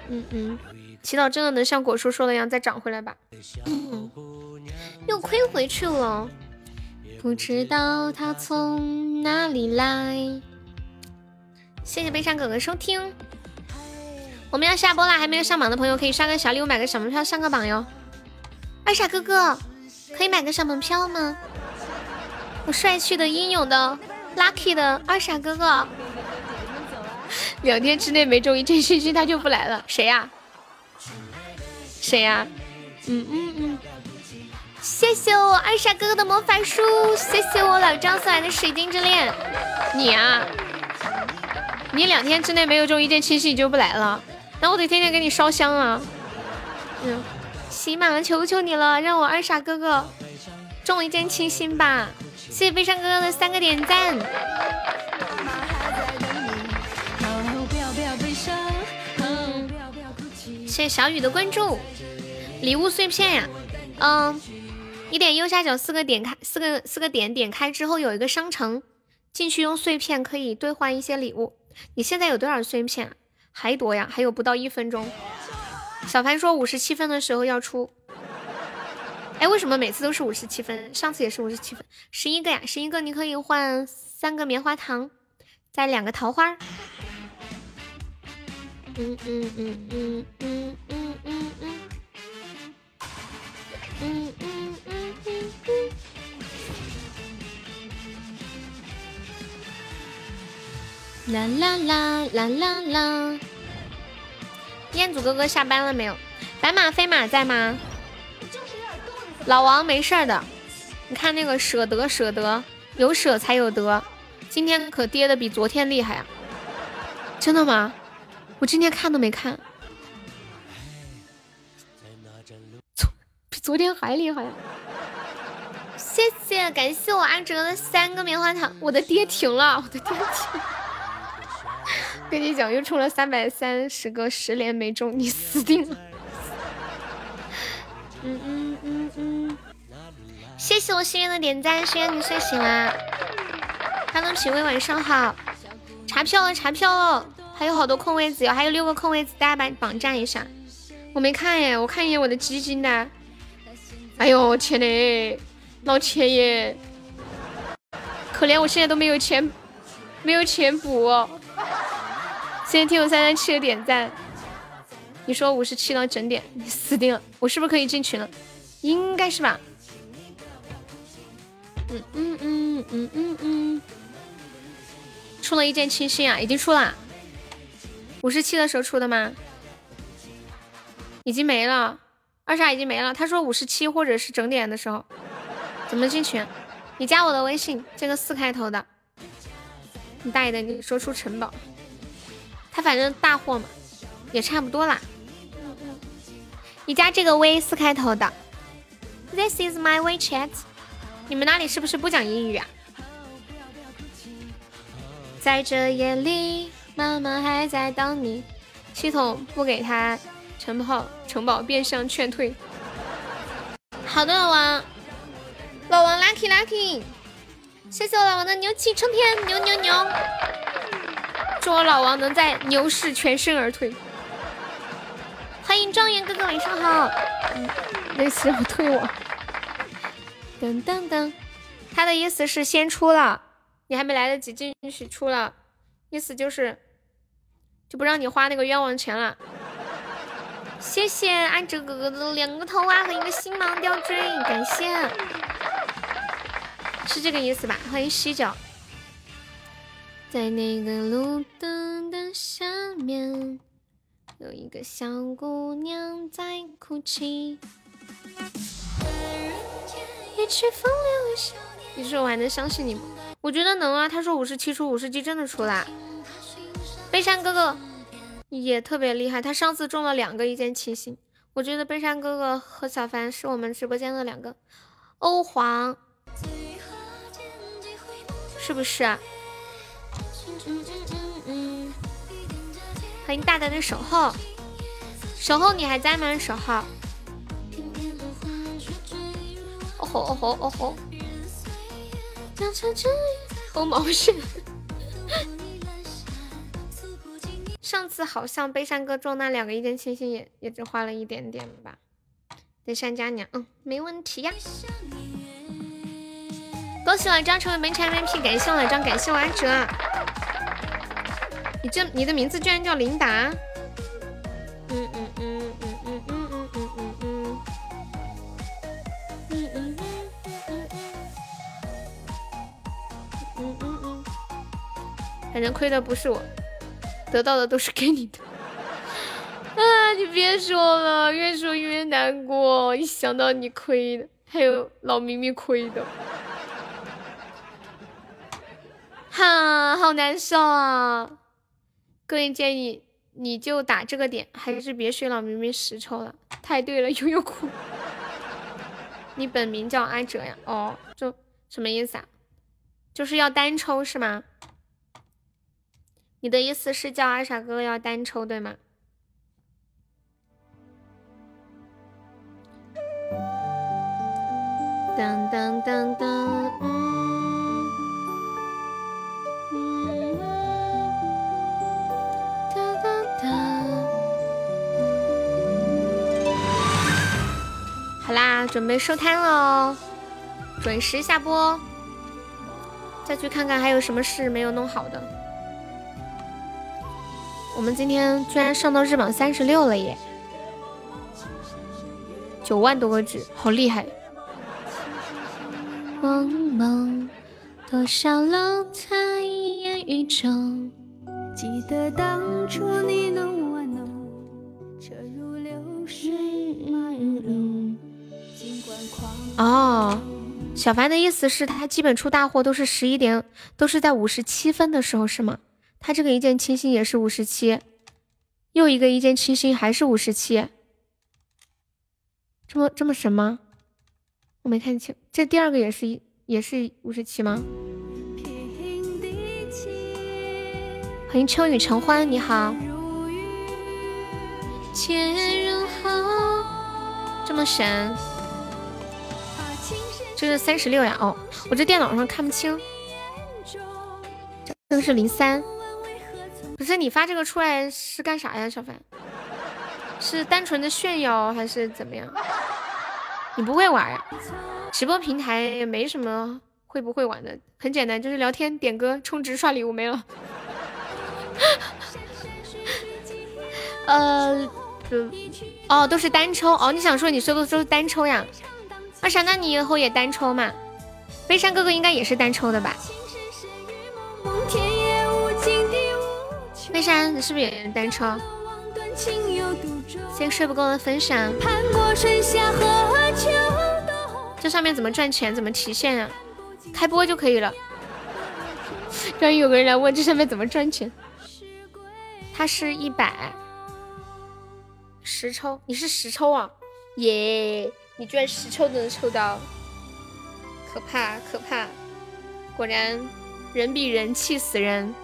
嗯嗯，祈祷真的能像果叔说的一样再涨回来吧。嗯又亏回去了，不知道他从哪里来。谢谢悲伤哥哥收听，我们要下播啦！还没有上榜的朋友可以刷个小礼物，买个小门票上个榜哟。二傻哥哥。可以买个小门票吗？我帅气的、英勇的、lucky 的二傻哥哥，两天之内没中一件信息他就不来了。谁呀？谁呀？嗯嗯嗯，谢谢我二傻哥哥的魔法书，谢谢我老张送来的水晶之恋。你啊，你两天之内没有中一件七夕就不来了，那我得天天给你烧香啊。嗯。起码求求你了，让我二傻哥哥中一件清新吧！谢谢悲伤哥哥的三个点赞。谢谢小雨的关注。礼物碎片呀，嗯，你点右下角四个点开，四个四个点点开之后有一个商城，进去用碎片可以兑换一些礼物。你现在有多少碎片？啊还多呀，还有不到一分钟。小凡说五十七分的时候要出，哎，为什么每次都是五十七分？上次也是五十七分，十一个呀，十一个你可以换三个棉花糖，再两个桃花。嗯嗯嗯嗯嗯嗯嗯嗯嗯嗯嗯嗯。啦啦啦啦啦啦。彦祖哥哥下班了没有？白马飞马在吗？老王没事的，你看那个舍得舍得，有舍才有得。今天可跌的比昨天厉害啊！真的吗？我今天看都没看，昨比昨天还厉害呀！谢谢，感谢我阿哲的三个棉花糖，我的跌停了，我的跌停。跟你讲，又充了三百三十个十连没中，你死定了。嗯嗯嗯嗯，谢谢我心愿的点赞，心愿你睡醒啦。Hello，品味晚上好，查票了查票了，还有好多空位子哟，还有六个空位子，大家把榜占一下。我没看耶，我看一眼我的基金呢。哎呦天嘞，老钱耶，可怜我现在都没有钱，没有钱补。谢谢听友三三七的点赞，你说五十七了整点，你死定了！我是不是可以进群了？应该是吧。嗯嗯嗯嗯嗯嗯，出了一件清新啊，已经出了。五十七的时候出的吗？已经没了，二傻已经没了。他说五十七或者是整点的时候，怎么进群？你加我的微信，这个四开头的。你大爷的，你说出城堡。他反正大货嘛，也差不多啦。嗯嗯，你加这个 V 四开头的，This is my WeChat。你们那里是不是不讲英语啊？在这夜里，妈妈还在等你。系统不给他城堡，城堡变相劝退。好的，老王，老王 lucky lucky，谢谢我老王的牛气冲天，牛牛牛！祝我老王能在牛市全身而退。欢迎庄园哥哥，晚上好。那是不退我。噔噔噔，他的意思是先出了，你还没来得及进去出了，意思就是就不让你花那个冤枉钱了。谢谢安哲哥哥的两个头啊和一个星芒吊坠，感谢，是这个意思吧？欢迎西角，在那个路灯的下面，有一个小姑娘在哭泣。一曲风流的少年，你说我还能相信你吗？我觉得能啊。他说五十七出五十七真的出啦。悲伤哥哥。也特别厉害，他上次中了两个一键七星，我觉得悲伤哥哥和小凡是我们直播间的两个欧皇，是不是啊？欢迎大大的守候，守候你还在吗？守候。哦吼哦吼哦吼。偷毛线。上次好像悲伤哥中那两个一见倾心也也只花了一点点吧。得山家娘，嗯，没问题呀。恭喜老张成为本场 MVP，感谢老张，感谢我安哲。你这你的名字居然叫琳达？嗯嗯嗯嗯嗯嗯嗯嗯嗯嗯嗯嗯嗯嗯嗯，反正亏的不是我。得到的都是给你的啊！你别说了，越说越难过。一想到你亏的，还有老咪咪亏的，哈，好难受啊！个人建议，你就打这个点，还是别学老咪咪实抽了。太对了，悠悠哭。你本名叫阿哲呀？哦，就什么意思啊？就是要单抽是吗？你的意思是叫阿傻哥哥要单抽对吗？当当当当，好啦，准备收摊喽，准时下播。再去看看还有什么事没有弄好的。我们今天居然上到日榜三十六了耶，九万多个纸，好厉害！茫茫多少楼台烟雨中，记得当初你侬，哦，小凡的意思是，他基本出大货都是十一点，都是在五十七分的时候，是吗？他这个一见倾心也是五十七，又一个一见倾心还是五十七，这么这么神吗？我没看清，这第二个也是也是五十七吗？欢迎秋雨成欢，你好。这么神？这是三十六呀？哦，我这电脑上看不清。这个是零三。不是你发这个出来是干啥呀，小凡？是单纯的炫耀还是怎么样？你不会玩呀？直播平台也没什么会不会玩的，很简单，就是聊天、点歌、充值、刷礼物没了。呃，哦，都是单抽哦。你想说你说的都是单抽呀？为啥？那你以后也单抽嘛？悲伤哥哥应该也是单抽的吧？飞山，你是不是也单抽？先睡不够的分享。这上面怎么赚钱？怎么提现啊？开播就可以了。终于有个人来问这上面怎么赚钱。他是一百十抽，你是十抽啊？耶！你居然十抽都能抽到，可怕可怕！果然人比人气死人。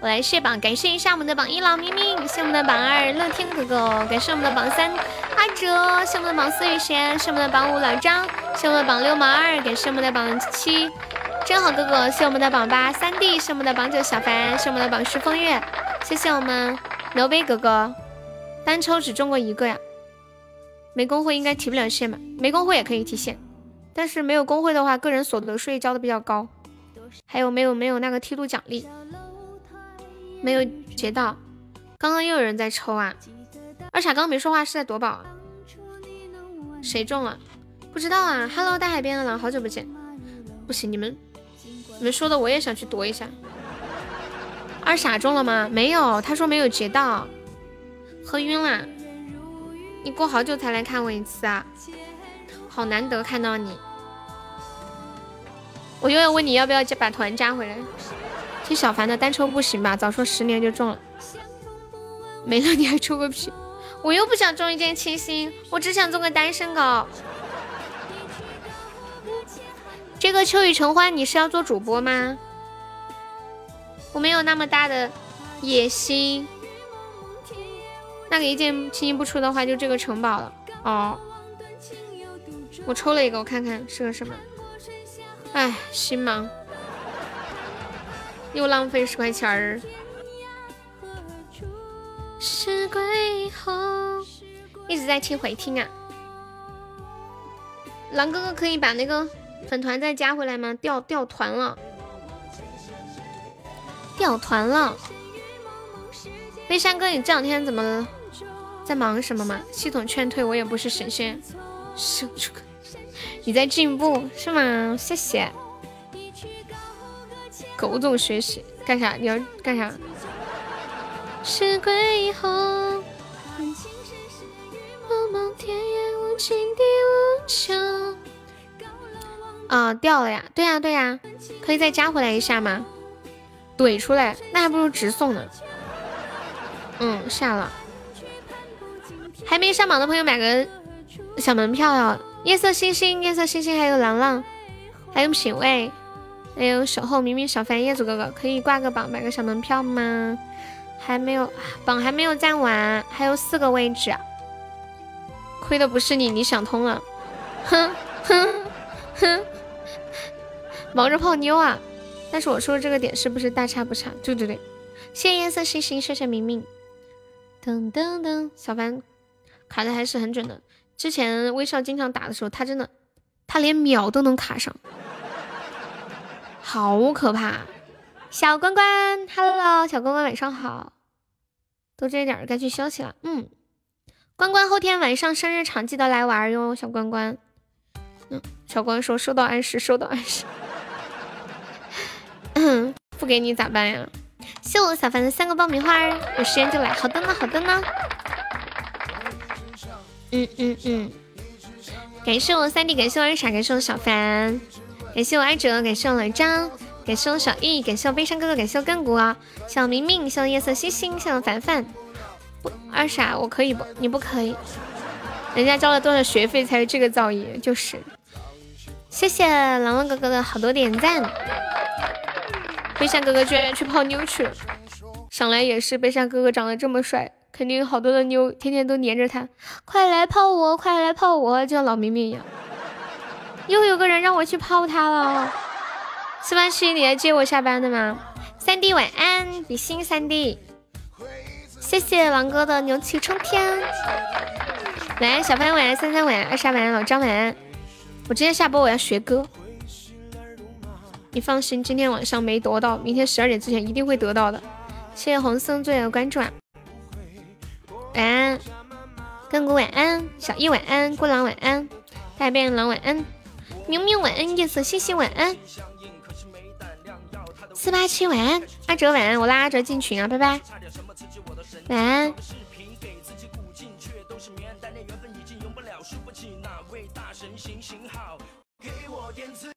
我来卸榜，感谢一下我们的榜一老明明，谢我们的榜二乐天哥哥，感谢我们的榜三阿哲，谢我们的榜四雨贤，谢我们的榜五老张，谢我们的榜六毛二，感谢我们的榜七真好哥哥，谢我们的榜八三弟，谢我们的榜九小凡，谢我们的榜十风月，谢谢我们牛杯哥哥，单抽只中过一个呀，没工会应该提不了现吧？没工会也可以提现，但是没有工会的话，个人所得税交的比较高，还有没有没有那个梯度奖励？没有截到，刚刚又有人在抽啊！二傻刚刚没说话是在夺宝，谁中了？不知道啊！Hello，大海边的狼，好久不见。不行，你们你们说的我也想去夺一下。二傻中了吗？没有，他说没有截到，喝晕了。你过好久才来看我一次啊，好难得看到你。我又要问你要不要加把团加回来。听小凡的单抽不行吧？早说十年就中了，没了你还抽个屁！我又不想中一件七星，我只想中个单身狗。这个秋雨橙花你是要做主播吗？我没有那么大的野心。那个一件轻易不出的话，就这个城堡了。哦，我抽了一个，我看看是个什么。哎，心忙。又浪费十块钱儿。是归后，一直在听回听啊。狼哥哥可以把那个粉团再加回来吗？掉掉团了，掉团了。微山哥，你这两天怎么？在忙什么吗？系统劝退，我也不是神仙。你在进步是吗？谢谢。狗总学习干啥？你要干啥？是归后。啊，掉了呀！对呀对呀，可以再加回来一下吗？怼出来，那还不如直送呢。嗯，下了。还没上榜的朋友买个小门票哟！夜色星星，夜色星星，还有郎朗，还有品味。还有守候明明小凡叶子哥哥可以挂个榜买个小门票吗？还没有榜还没有占完，还有四个位置，亏的不是你，你想通了，哼哼哼，忙着泡妞啊！但是我说的这个点是不是大差不差？对对对，谢谢夜色星星，谢谢明明，噔噔噔，小凡卡的还是很准的。之前威少经常打的时候，他真的他连秒都能卡上。好可怕，小关关，Hello，小关关晚上好，都这点儿该去休息了。嗯，关关后天晚上生日场记得来玩哟，小关关。嗯，小关说收到暗示，收到暗示。嗯，不给你咋办呀？谢我小凡的三个爆米花，有时间就来。好的呢，好的呢。嗯嗯嗯，感谢我三弟，感谢我二傻，感谢我小凡。感谢我艾哲，感谢我老张，感谢我小易，感谢我悲伤哥哥，感谢我亘古啊，小明明，谢我夜色星星，谢我凡凡。不二傻，我可以不？你不可以。人家交了多少学费才有这个造诣？就是。谢谢狼狼哥哥的好多点赞。悲伤哥哥居然去泡妞去了，想来也是。悲伤哥哥长得这么帅，肯定好多的妞天天都黏着他，快来泡我，快来泡我，就像老明明一样。又有个人让我去泡他了，四八七，你来接我下班的吗？三弟晚安，比心三弟，谢谢狼哥的牛气冲天。来，小潘晚安，三三晚安，二傻晚安，老张晚安。我今天下播我要学歌，你放心，今天晚上没得到，明天十二点之前一定会得到的。谢谢红色最爱的关注啊，晚安，亘古晚安，小易晚安，孤狼晚安，大变狼晚安。明明晚安，夜色星星晚安，四八七晚安，阿哲晚安，我拉阿哲进群啊，拜拜，晚安。